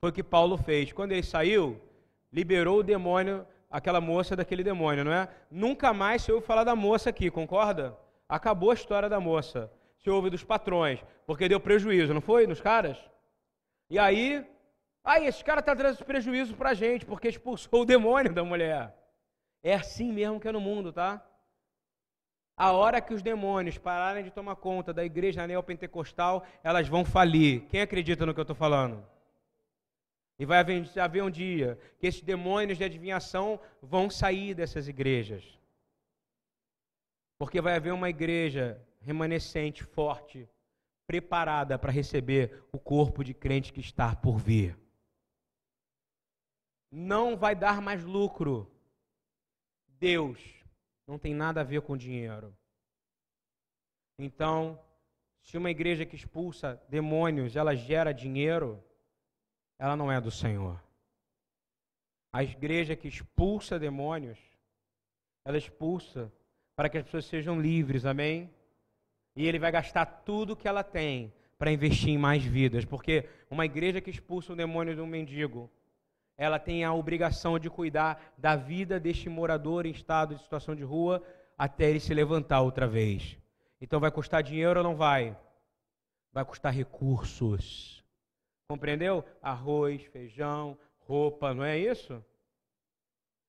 Foi o que Paulo fez. Quando ele saiu, liberou o demônio, aquela moça daquele demônio, não é? Nunca mais se ouve falar da moça aqui, concorda? Acabou a história da moça. Se ouve dos patrões, porque deu prejuízo, não foi? Nos caras? E aí, aí esse cara está trazendo prejuízo para a gente, porque expulsou o demônio da mulher. É assim mesmo que é no mundo, tá? A hora que os demônios pararem de tomar conta da igreja neopentecostal, elas vão falir. Quem acredita no que eu estou falando? E vai haver um dia que esses demônios de adivinhação vão sair dessas igrejas. Porque vai haver uma igreja remanescente, forte, preparada para receber o corpo de crente que está por vir. Não vai dar mais lucro. Deus não tem nada a ver com dinheiro. Então, se uma igreja que expulsa demônios, ela gera dinheiro, ela não é do Senhor. A igreja que expulsa demônios, ela expulsa para que as pessoas sejam livres, amém? E ele vai gastar tudo que ela tem para investir em mais vidas, porque uma igreja que expulsa o demônio de um mendigo, ela tem a obrigação de cuidar da vida deste morador em estado de situação de rua até ele se levantar outra vez. Então vai custar dinheiro ou não vai? Vai custar recursos. Compreendeu? Arroz, feijão, roupa, não é isso?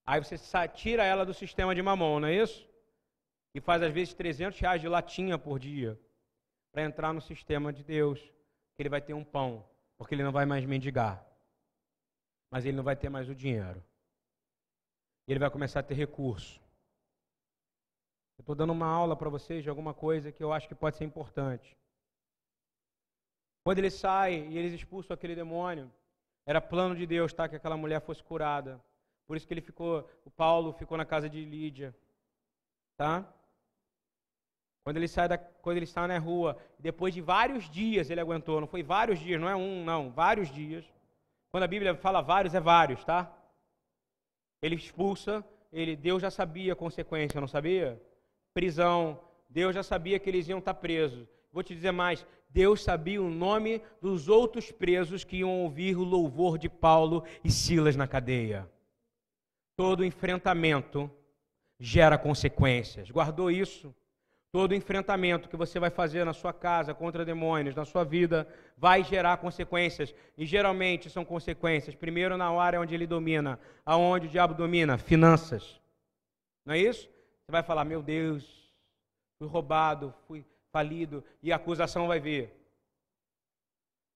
Aí você tira ela do sistema de mamão, não é isso? E faz às vezes 300 reais de latinha por dia para entrar no sistema de Deus, que ele vai ter um pão, porque ele não vai mais mendigar. Mas ele não vai ter mais o dinheiro. E ele vai começar a ter recurso. Eu estou dando uma aula para vocês de alguma coisa que eu acho que pode ser importante. Quando ele sai e eles expulsam aquele demônio, era plano de Deus, tá, que aquela mulher fosse curada. Por isso que ele ficou, o Paulo ficou na casa de Lídia, tá? Quando ele sai da, quando ele está na rua, depois de vários dias ele aguentou, não foi vários dias, não é um, não, vários dias. Quando a Bíblia fala vários, é vários, tá? Ele expulsa, ele, Deus já sabia a consequência, não sabia? Prisão, Deus já sabia que eles iam estar presos. Vou te dizer mais, Deus sabia o nome dos outros presos que iam ouvir o louvor de Paulo e Silas na cadeia. Todo enfrentamento gera consequências. Guardou isso? Todo enfrentamento que você vai fazer na sua casa contra demônios, na sua vida, vai gerar consequências. E geralmente são consequências, primeiro na área onde ele domina. Aonde o diabo domina? Finanças. Não é isso? Você vai falar: Meu Deus, fui roubado, fui falido, e a acusação vai vir.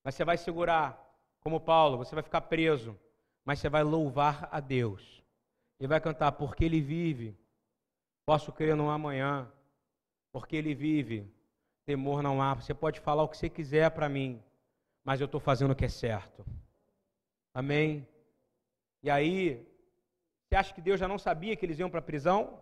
Mas você vai segurar, como Paulo, você vai ficar preso, mas você vai louvar a Deus. E vai cantar, porque Ele vive, posso crer no amanhã, porque Ele vive, temor não há. Você pode falar o que você quiser para mim, mas eu estou fazendo o que é certo. Amém? E aí, você acha que Deus já não sabia que eles iam para a prisão?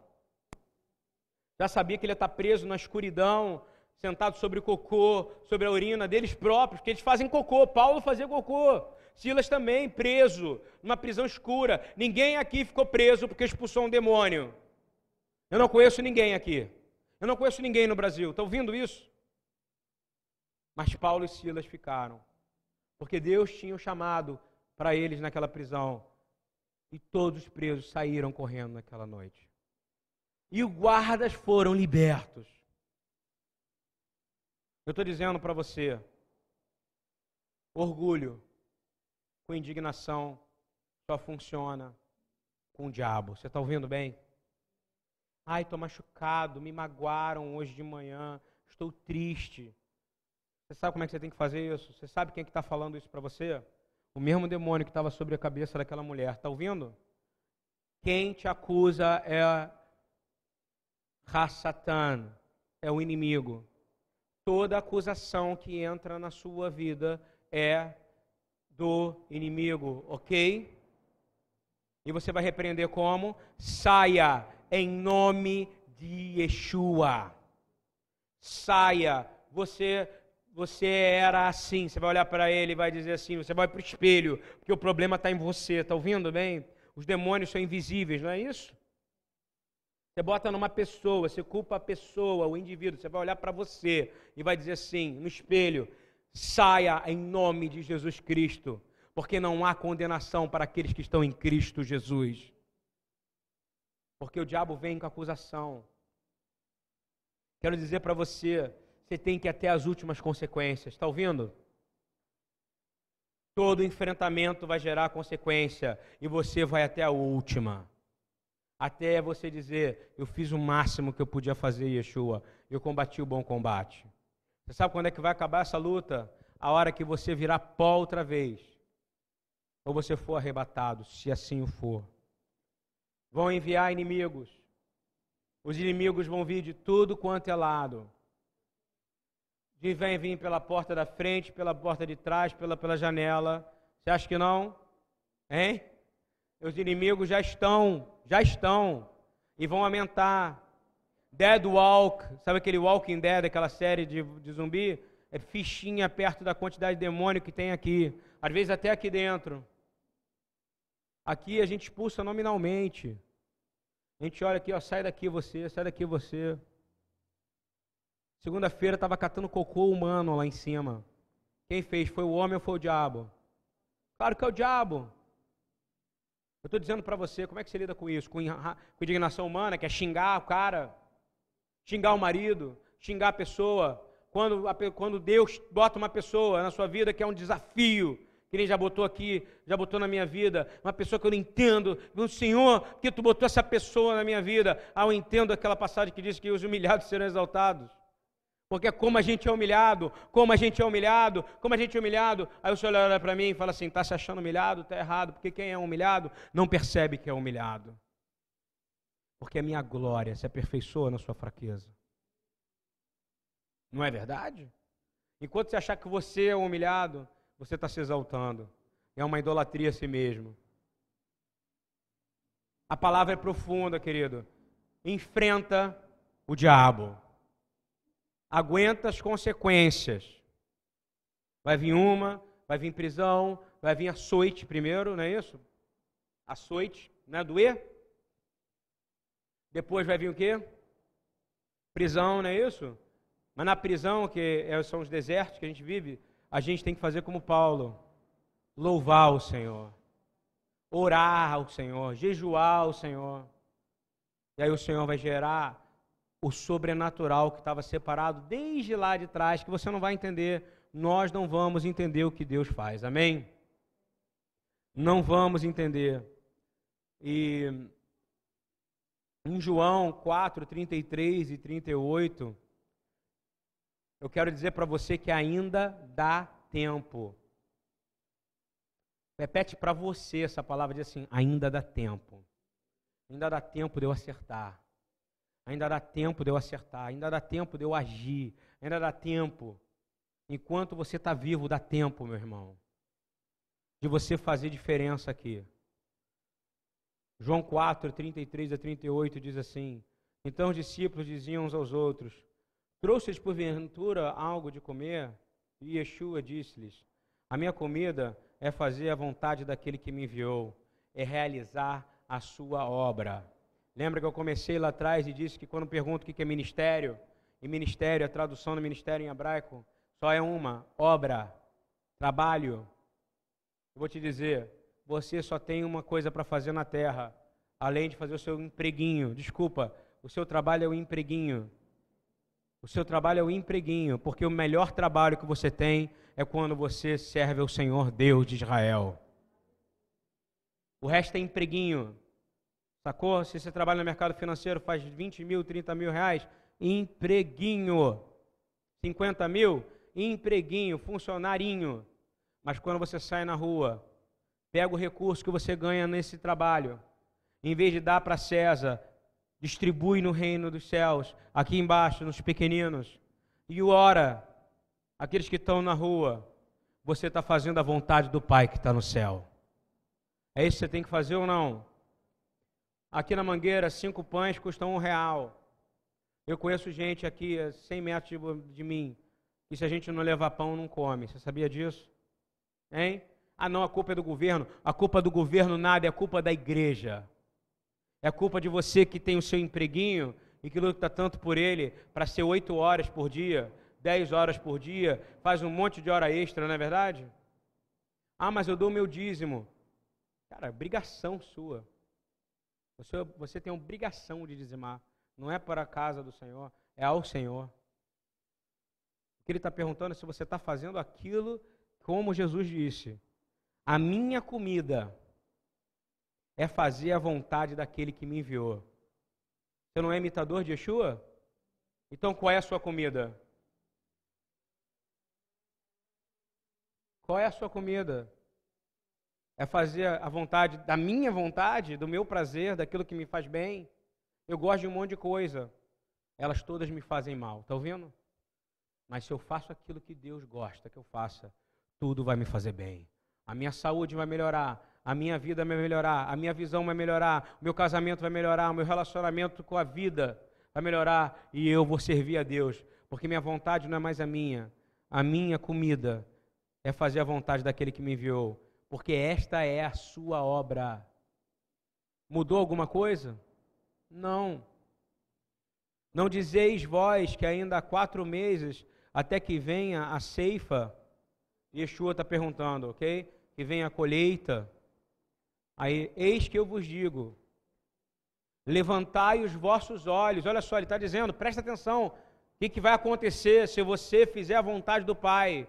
Já sabia que ele ia estar preso na escuridão, sentado sobre o cocô, sobre a urina deles próprios, que eles fazem cocô. Paulo fazia cocô. Silas também, preso, numa prisão escura. Ninguém aqui ficou preso porque expulsou um demônio. Eu não conheço ninguém aqui. Eu não conheço ninguém no Brasil. Está ouvindo isso? Mas Paulo e Silas ficaram. Porque Deus tinha o chamado para eles naquela prisão. E todos os presos saíram correndo naquela noite. E os guardas foram libertos. Eu estou dizendo para você: orgulho com indignação só funciona com o diabo. Você está ouvindo bem? Ai, estou machucado, me magoaram hoje de manhã, estou triste. Você sabe como é que você tem que fazer isso? Você sabe quem é que está falando isso para você? O mesmo demônio que estava sobre a cabeça daquela mulher. Está ouvindo? Quem te acusa é Rassatan, é o inimigo toda acusação que entra na sua vida é do inimigo, ok? E você vai repreender como? Saia em nome de Yeshua. Saia. Você você era assim. Você vai olhar para ele e vai dizer assim. Você vai para o espelho, porque o problema está em você. Está ouvindo bem? Os demônios são invisíveis, não é isso? Você bota numa pessoa, você culpa a pessoa, o indivíduo, você vai olhar para você e vai dizer assim, no espelho: saia em nome de Jesus Cristo, porque não há condenação para aqueles que estão em Cristo Jesus. Porque o diabo vem com acusação. Quero dizer para você, você tem que ir até as últimas consequências, está ouvindo? Todo enfrentamento vai gerar consequência e você vai até a última até você dizer: Eu fiz o máximo que eu podia fazer, Yeshua, eu combati o bom combate. Você sabe quando é que vai acabar essa luta? A hora que você virar pó outra vez. ou você for arrebatado, se assim o for. Vão enviar inimigos. Os inimigos vão vir de tudo quanto é lado. De vem vir pela porta da frente, pela porta de trás, pela, pela janela. Você acha que não? Hein? Os inimigos já estão, já estão e vão aumentar. Dead Walk, sabe aquele Walking Dead, aquela série de, de zumbi? É fichinha perto da quantidade de demônio que tem aqui. Às vezes até aqui dentro. Aqui a gente expulsa nominalmente. A gente olha aqui, ó, sai daqui você, sai daqui você. Segunda-feira estava catando cocô humano lá em cima. Quem fez? Foi o homem ou foi o diabo? Claro que é o diabo. Eu estou dizendo para você, como é que você lida com isso? Com, com indignação humana, que é xingar o cara, xingar o marido, xingar a pessoa. Quando, quando Deus bota uma pessoa na sua vida que é um desafio, que nem já botou aqui, já botou na minha vida, uma pessoa que eu não entendo, o Senhor, que tu botou essa pessoa na minha vida? Ah, eu entendo aquela passagem que diz que os humilhados serão exaltados. Porque como a gente é humilhado, como a gente é humilhado, como a gente é humilhado. Aí o Senhor olha para mim e fala assim: está se achando humilhado? Está errado, porque quem é humilhado não percebe que é humilhado. Porque a minha glória se aperfeiçoa na sua fraqueza. Não é verdade? Enquanto você achar que você é humilhado, você está se exaltando. É uma idolatria a si mesmo. A palavra é profunda, querido. Enfrenta o diabo aguenta as consequências. Vai vir uma, vai vir prisão, vai vir açoite primeiro, não é isso? Açoite, não é doer? Depois vai vir o quê? Prisão, não é isso? Mas na prisão, que é, são os desertos que a gente vive, a gente tem que fazer como Paulo: louvar o Senhor, orar ao Senhor, jejuar ao Senhor. E aí o Senhor vai gerar o sobrenatural que estava separado desde lá de trás, que você não vai entender, nós não vamos entender o que Deus faz, amém? Não vamos entender. E em João 4, 33 e 38, eu quero dizer para você que ainda dá tempo. Repete para você essa palavra, diz assim: ainda dá tempo. Ainda dá tempo de eu acertar. Ainda dá tempo de eu acertar, ainda dá tempo de eu agir, ainda dá tempo. Enquanto você está vivo, dá tempo, meu irmão, de você fazer diferença aqui. João 4, 33 a 38 diz assim: Então os discípulos diziam uns aos outros: Trouxe-lhes porventura algo de comer? E Yeshua disse-lhes: A minha comida é fazer a vontade daquele que me enviou, é realizar a sua obra. Lembra que eu comecei lá atrás e disse que quando pergunto o que é ministério, e ministério, a tradução do ministério em hebraico, só é uma: obra, trabalho. Eu vou te dizer, você só tem uma coisa para fazer na terra, além de fazer o seu empreguinho. Desculpa, o seu trabalho é o empreguinho. O seu trabalho é o empreguinho, porque o melhor trabalho que você tem é quando você serve ao Senhor Deus de Israel. O resto é empreguinho. Sacou? Se você trabalha no mercado financeiro, faz 20 mil, 30 mil reais, empreguinho. 50 mil, empreguinho, funcionarinho. Mas quando você sai na rua, pega o recurso que você ganha nesse trabalho, em vez de dar para César, distribui no reino dos céus, aqui embaixo, nos pequeninos, e ora, aqueles que estão na rua, você está fazendo a vontade do Pai que está no céu. É isso que você tem que fazer ou não? Aqui na Mangueira, cinco pães custam um real. Eu conheço gente aqui a 100 metros de, mim, que se a gente não levar pão, não come. Você sabia disso? Hein? Ah, não, a culpa é do governo. A culpa do governo nada, é a culpa da igreja. É culpa de você que tem o seu empreguinho e que luta tanto por ele para ser oito horas por dia, dez horas por dia, faz um monte de hora extra, não é verdade? Ah, mas eu dou meu dízimo. Cara, obrigação sua. Você, você tem obrigação de dizimar. Não é para a casa do Senhor, é ao Senhor. O que ele está perguntando é se você está fazendo aquilo como Jesus disse. A minha comida é fazer a vontade daquele que me enviou. Você não é imitador de Yeshua? Então qual é a sua comida? Qual é a sua comida? É fazer a vontade, da minha vontade, do meu prazer, daquilo que me faz bem. Eu gosto de um monte de coisa. Elas todas me fazem mal, tá ouvindo? Mas se eu faço aquilo que Deus gosta que eu faça, tudo vai me fazer bem. A minha saúde vai melhorar, a minha vida vai melhorar, a minha visão vai melhorar, o meu casamento vai melhorar, o meu relacionamento com a vida vai melhorar e eu vou servir a Deus, porque minha vontade não é mais a minha. A minha comida é fazer a vontade daquele que me enviou, porque esta é a sua obra. Mudou alguma coisa? Não. Não dizeis vós que ainda há quatro meses até que venha a ceifa? Yeshua está perguntando, ok? Que venha a colheita. Aí, eis que eu vos digo: levantai os vossos olhos. Olha só, ele está dizendo, presta atenção. O que, que vai acontecer se você fizer a vontade do Pai?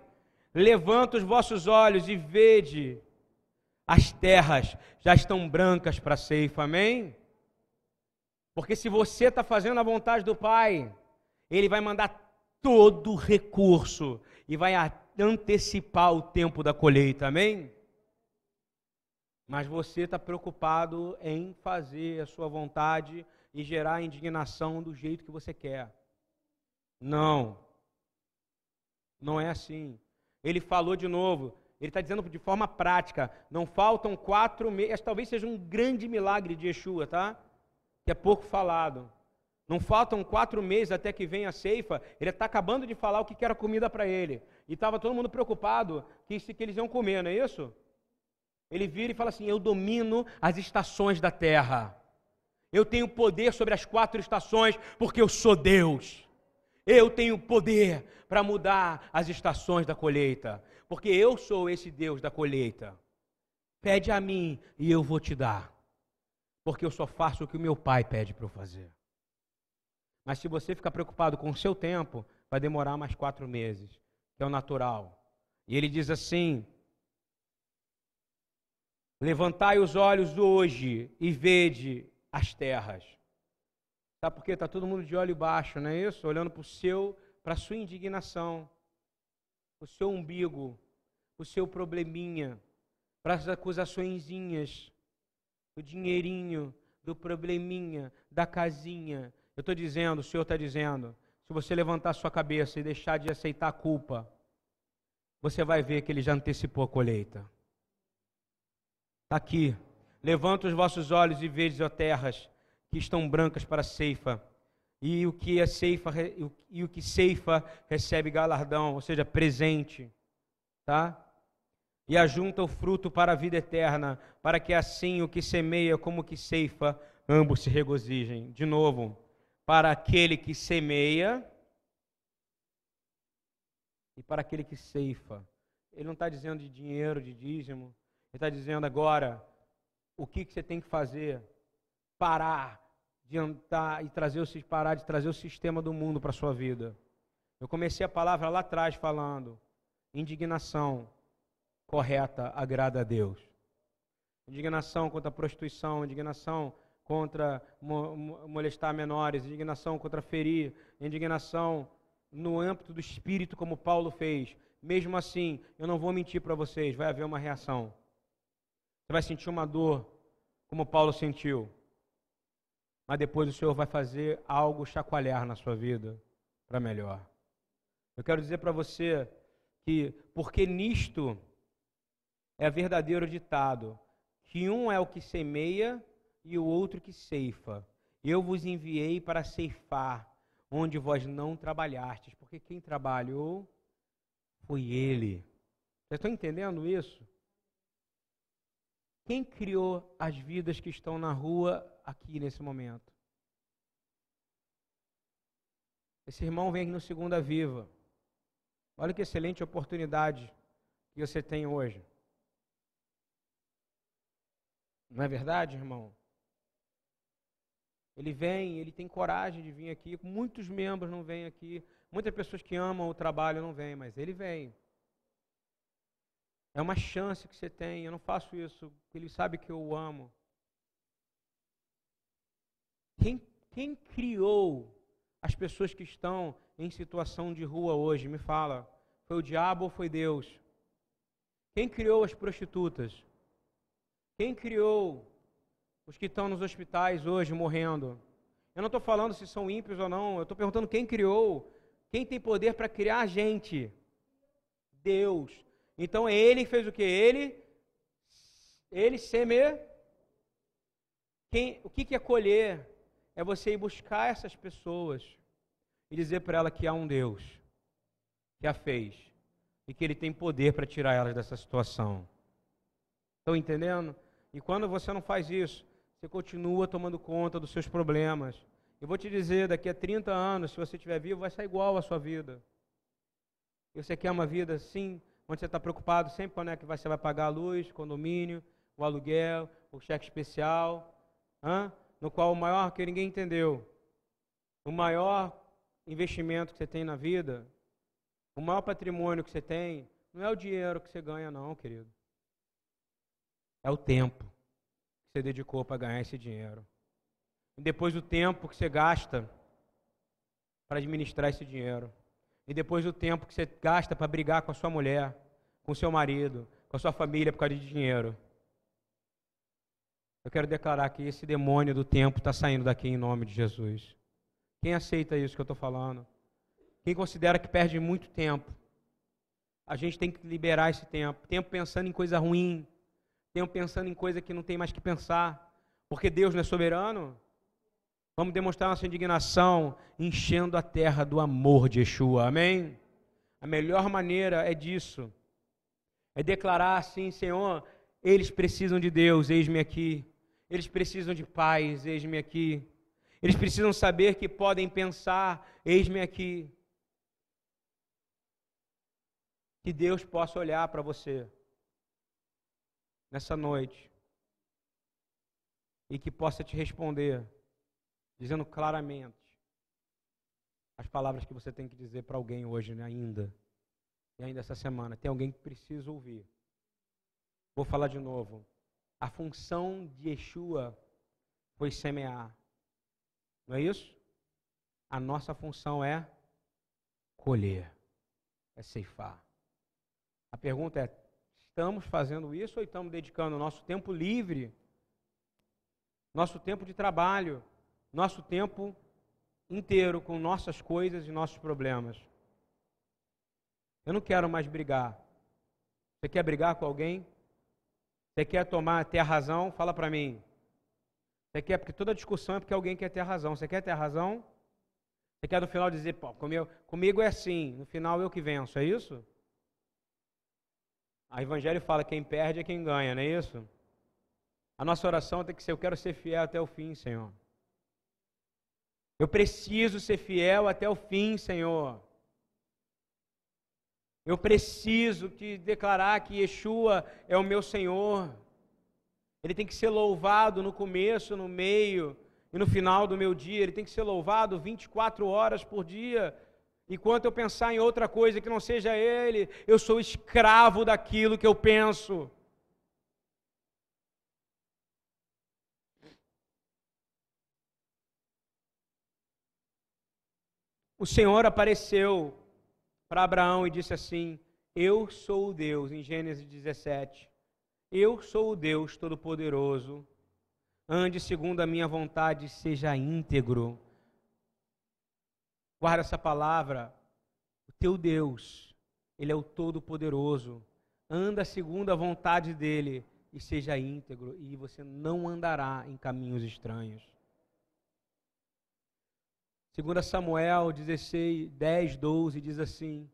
Levanta os vossos olhos e vede, as terras já estão brancas para ceifa, amém? Porque se você está fazendo a vontade do Pai, Ele vai mandar todo o recurso e vai antecipar o tempo da colheita, amém? Mas você está preocupado em fazer a sua vontade e gerar indignação do jeito que você quer. Não. Não é assim. Ele falou de novo. Ele está dizendo de forma prática. Não faltam quatro meses. Talvez seja um grande milagre de Yeshua, tá? que é pouco falado. Não faltam quatro meses até que venha a ceifa, ele está acabando de falar o que era comida para ele. E estava todo mundo preocupado que, que eles iam comer, não é isso? Ele vira e fala assim: Eu domino as estações da terra. Eu tenho poder sobre as quatro estações, porque eu sou Deus. Eu tenho poder para mudar as estações da colheita, porque eu sou esse Deus da colheita. Pede a mim e eu vou te dar porque eu só faço o que o meu pai pede para eu fazer. Mas se você ficar preocupado com o seu tempo, vai demorar mais quatro meses, que é o natural. E ele diz assim: Levantai os olhos hoje e vede as terras. Sabe por quê? Está todo mundo de olho baixo, não é isso? Olhando para o seu, para a sua indignação, o seu umbigo, o seu probleminha, para as acusaçõezinhas do dinheirinho, do probleminha, da casinha. Eu estou dizendo, o Senhor está dizendo, se você levantar sua cabeça e deixar de aceitar a culpa, você vai ver que ele já antecipou a colheita. Está aqui. Levanta os vossos olhos e vedes, ó terras, que estão brancas para a ceifa. E o que é ceifa, e o que ceifa recebe galardão, ou seja, presente. Tá? e ajunta o fruto para a vida eterna, para que assim o que semeia como o que ceifa, ambos se regozijem. De novo, para aquele que semeia e para aquele que ceifa. Ele não está dizendo de dinheiro, de dízimo. Está dizendo agora o que, que você tem que fazer. Parar de andar e trazer o, parar de trazer o sistema do mundo para a sua vida. Eu comecei a palavra lá atrás falando indignação correta agrada a Deus. Indignação contra a prostituição, indignação contra molestar menores, indignação contra ferir, indignação no âmbito do espírito, como Paulo fez. Mesmo assim, eu não vou mentir para vocês, vai haver uma reação. Você vai sentir uma dor, como Paulo sentiu. Mas depois o Senhor vai fazer algo chacoalhar na sua vida para melhor. Eu quero dizer para você que, porque nisto é verdadeiro ditado, que um é o que semeia e o outro que ceifa. Eu vos enviei para ceifar, onde vós não trabalhastes, porque quem trabalhou foi ele. Vocês estão entendendo isso? Quem criou as vidas que estão na rua aqui nesse momento? Esse irmão vem aqui no Segunda Viva. Olha que excelente oportunidade que você tem hoje. Não é verdade, irmão? Ele vem, ele tem coragem de vir aqui. Muitos membros não vêm aqui. Muitas pessoas que amam o trabalho não vêm, mas ele vem. É uma chance que você tem. Eu não faço isso, ele sabe que eu o amo. Quem, quem criou as pessoas que estão em situação de rua hoje? Me fala. Foi o diabo ou foi Deus? Quem criou as prostitutas? Quem criou os que estão nos hospitais hoje morrendo? Eu não estou falando se são ímpios ou não, eu estou perguntando quem criou, quem tem poder para criar a gente? Deus. Então ele fez o que? Ele, ele semeou. Quem, o que, que é colher? É você ir buscar essas pessoas e dizer para ela que há um Deus que a fez e que ele tem poder para tirar elas dessa situação. Estão entendendo? E quando você não faz isso, você continua tomando conta dos seus problemas. Eu vou te dizer, daqui a 30 anos, se você estiver vivo, vai ser igual a sua vida. E você quer uma vida assim, onde você está preocupado sempre quando é que você vai pagar a luz, condomínio, o aluguel, o cheque especial, hein? no qual o maior que ninguém entendeu, o maior investimento que você tem na vida, o maior patrimônio que você tem, não é o dinheiro que você ganha, não, querido. É o tempo que você dedicou para ganhar esse dinheiro. E depois do tempo que você gasta para administrar esse dinheiro. E depois do tempo que você gasta para brigar com a sua mulher, com o seu marido, com a sua família por causa de dinheiro. Eu quero declarar que esse demônio do tempo está saindo daqui em nome de Jesus. Quem aceita isso que eu estou falando? Quem considera que perde muito tempo? A gente tem que liberar esse tempo. Tempo pensando em coisa ruim, tenham pensando em coisa que não tem mais que pensar, porque Deus não é soberano. Vamos demonstrar nossa indignação enchendo a terra do amor de Yeshua. Amém? A melhor maneira é disso. É declarar assim, Senhor, eles precisam de Deus, eis-me aqui. Eles precisam de paz, eis-me aqui. Eles precisam saber que podem pensar, eis-me aqui. Que Deus possa olhar para você nessa noite e que possa te responder, dizendo claramente as palavras que você tem que dizer para alguém hoje né, ainda, e ainda essa semana. Tem alguém que precisa ouvir. Vou falar de novo. A função de Yeshua foi semear. Não é isso? A nossa função é colher, é ceifar. A pergunta é: estamos fazendo isso ou estamos dedicando nosso tempo livre, nosso tempo de trabalho, nosso tempo inteiro com nossas coisas e nossos problemas? Eu não quero mais brigar. Você quer brigar com alguém? Você quer tomar, ter a razão? Fala para mim. Você quer, porque toda discussão é porque alguém quer ter a razão. Você quer ter a razão? Você quer no final dizer, pô, comigo, comigo é assim, no final eu que venço, é isso? A Evangelho fala: quem perde é quem ganha, não é isso? A nossa oração tem que ser: eu quero ser fiel até o fim, Senhor. Eu preciso ser fiel até o fim, Senhor. Eu preciso te declarar que Yeshua é o meu Senhor. Ele tem que ser louvado no começo, no meio e no final do meu dia. Ele tem que ser louvado 24 horas por dia. Enquanto eu pensar em outra coisa que não seja Ele, eu sou escravo daquilo que eu penso. O Senhor apareceu para Abraão e disse assim: Eu sou o Deus, em Gênesis 17. Eu sou o Deus Todo-Poderoso. Ande segundo a minha vontade, seja íntegro. Guarda essa palavra. O teu Deus, Ele é o Todo-Poderoso. Anda segundo a vontade dEle e seja íntegro, e você não andará em caminhos estranhos. 2 Samuel 16, 10, 12 diz assim: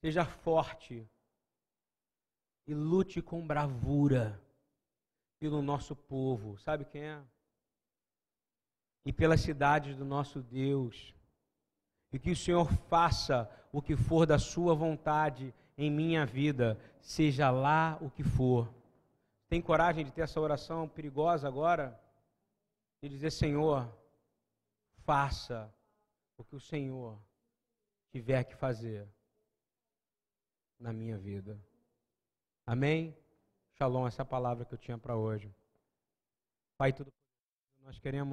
Seja forte e lute com bravura pelo nosso povo. Sabe quem é? E pelas cidades do nosso Deus e que o Senhor faça o que for da Sua vontade em minha vida, seja lá o que for. Tem coragem de ter essa oração perigosa agora? De dizer, Senhor, faça o que o Senhor tiver que fazer na minha vida. Amém? Shalom, essa é palavra que eu tinha para hoje. Pai, tudo nós queremos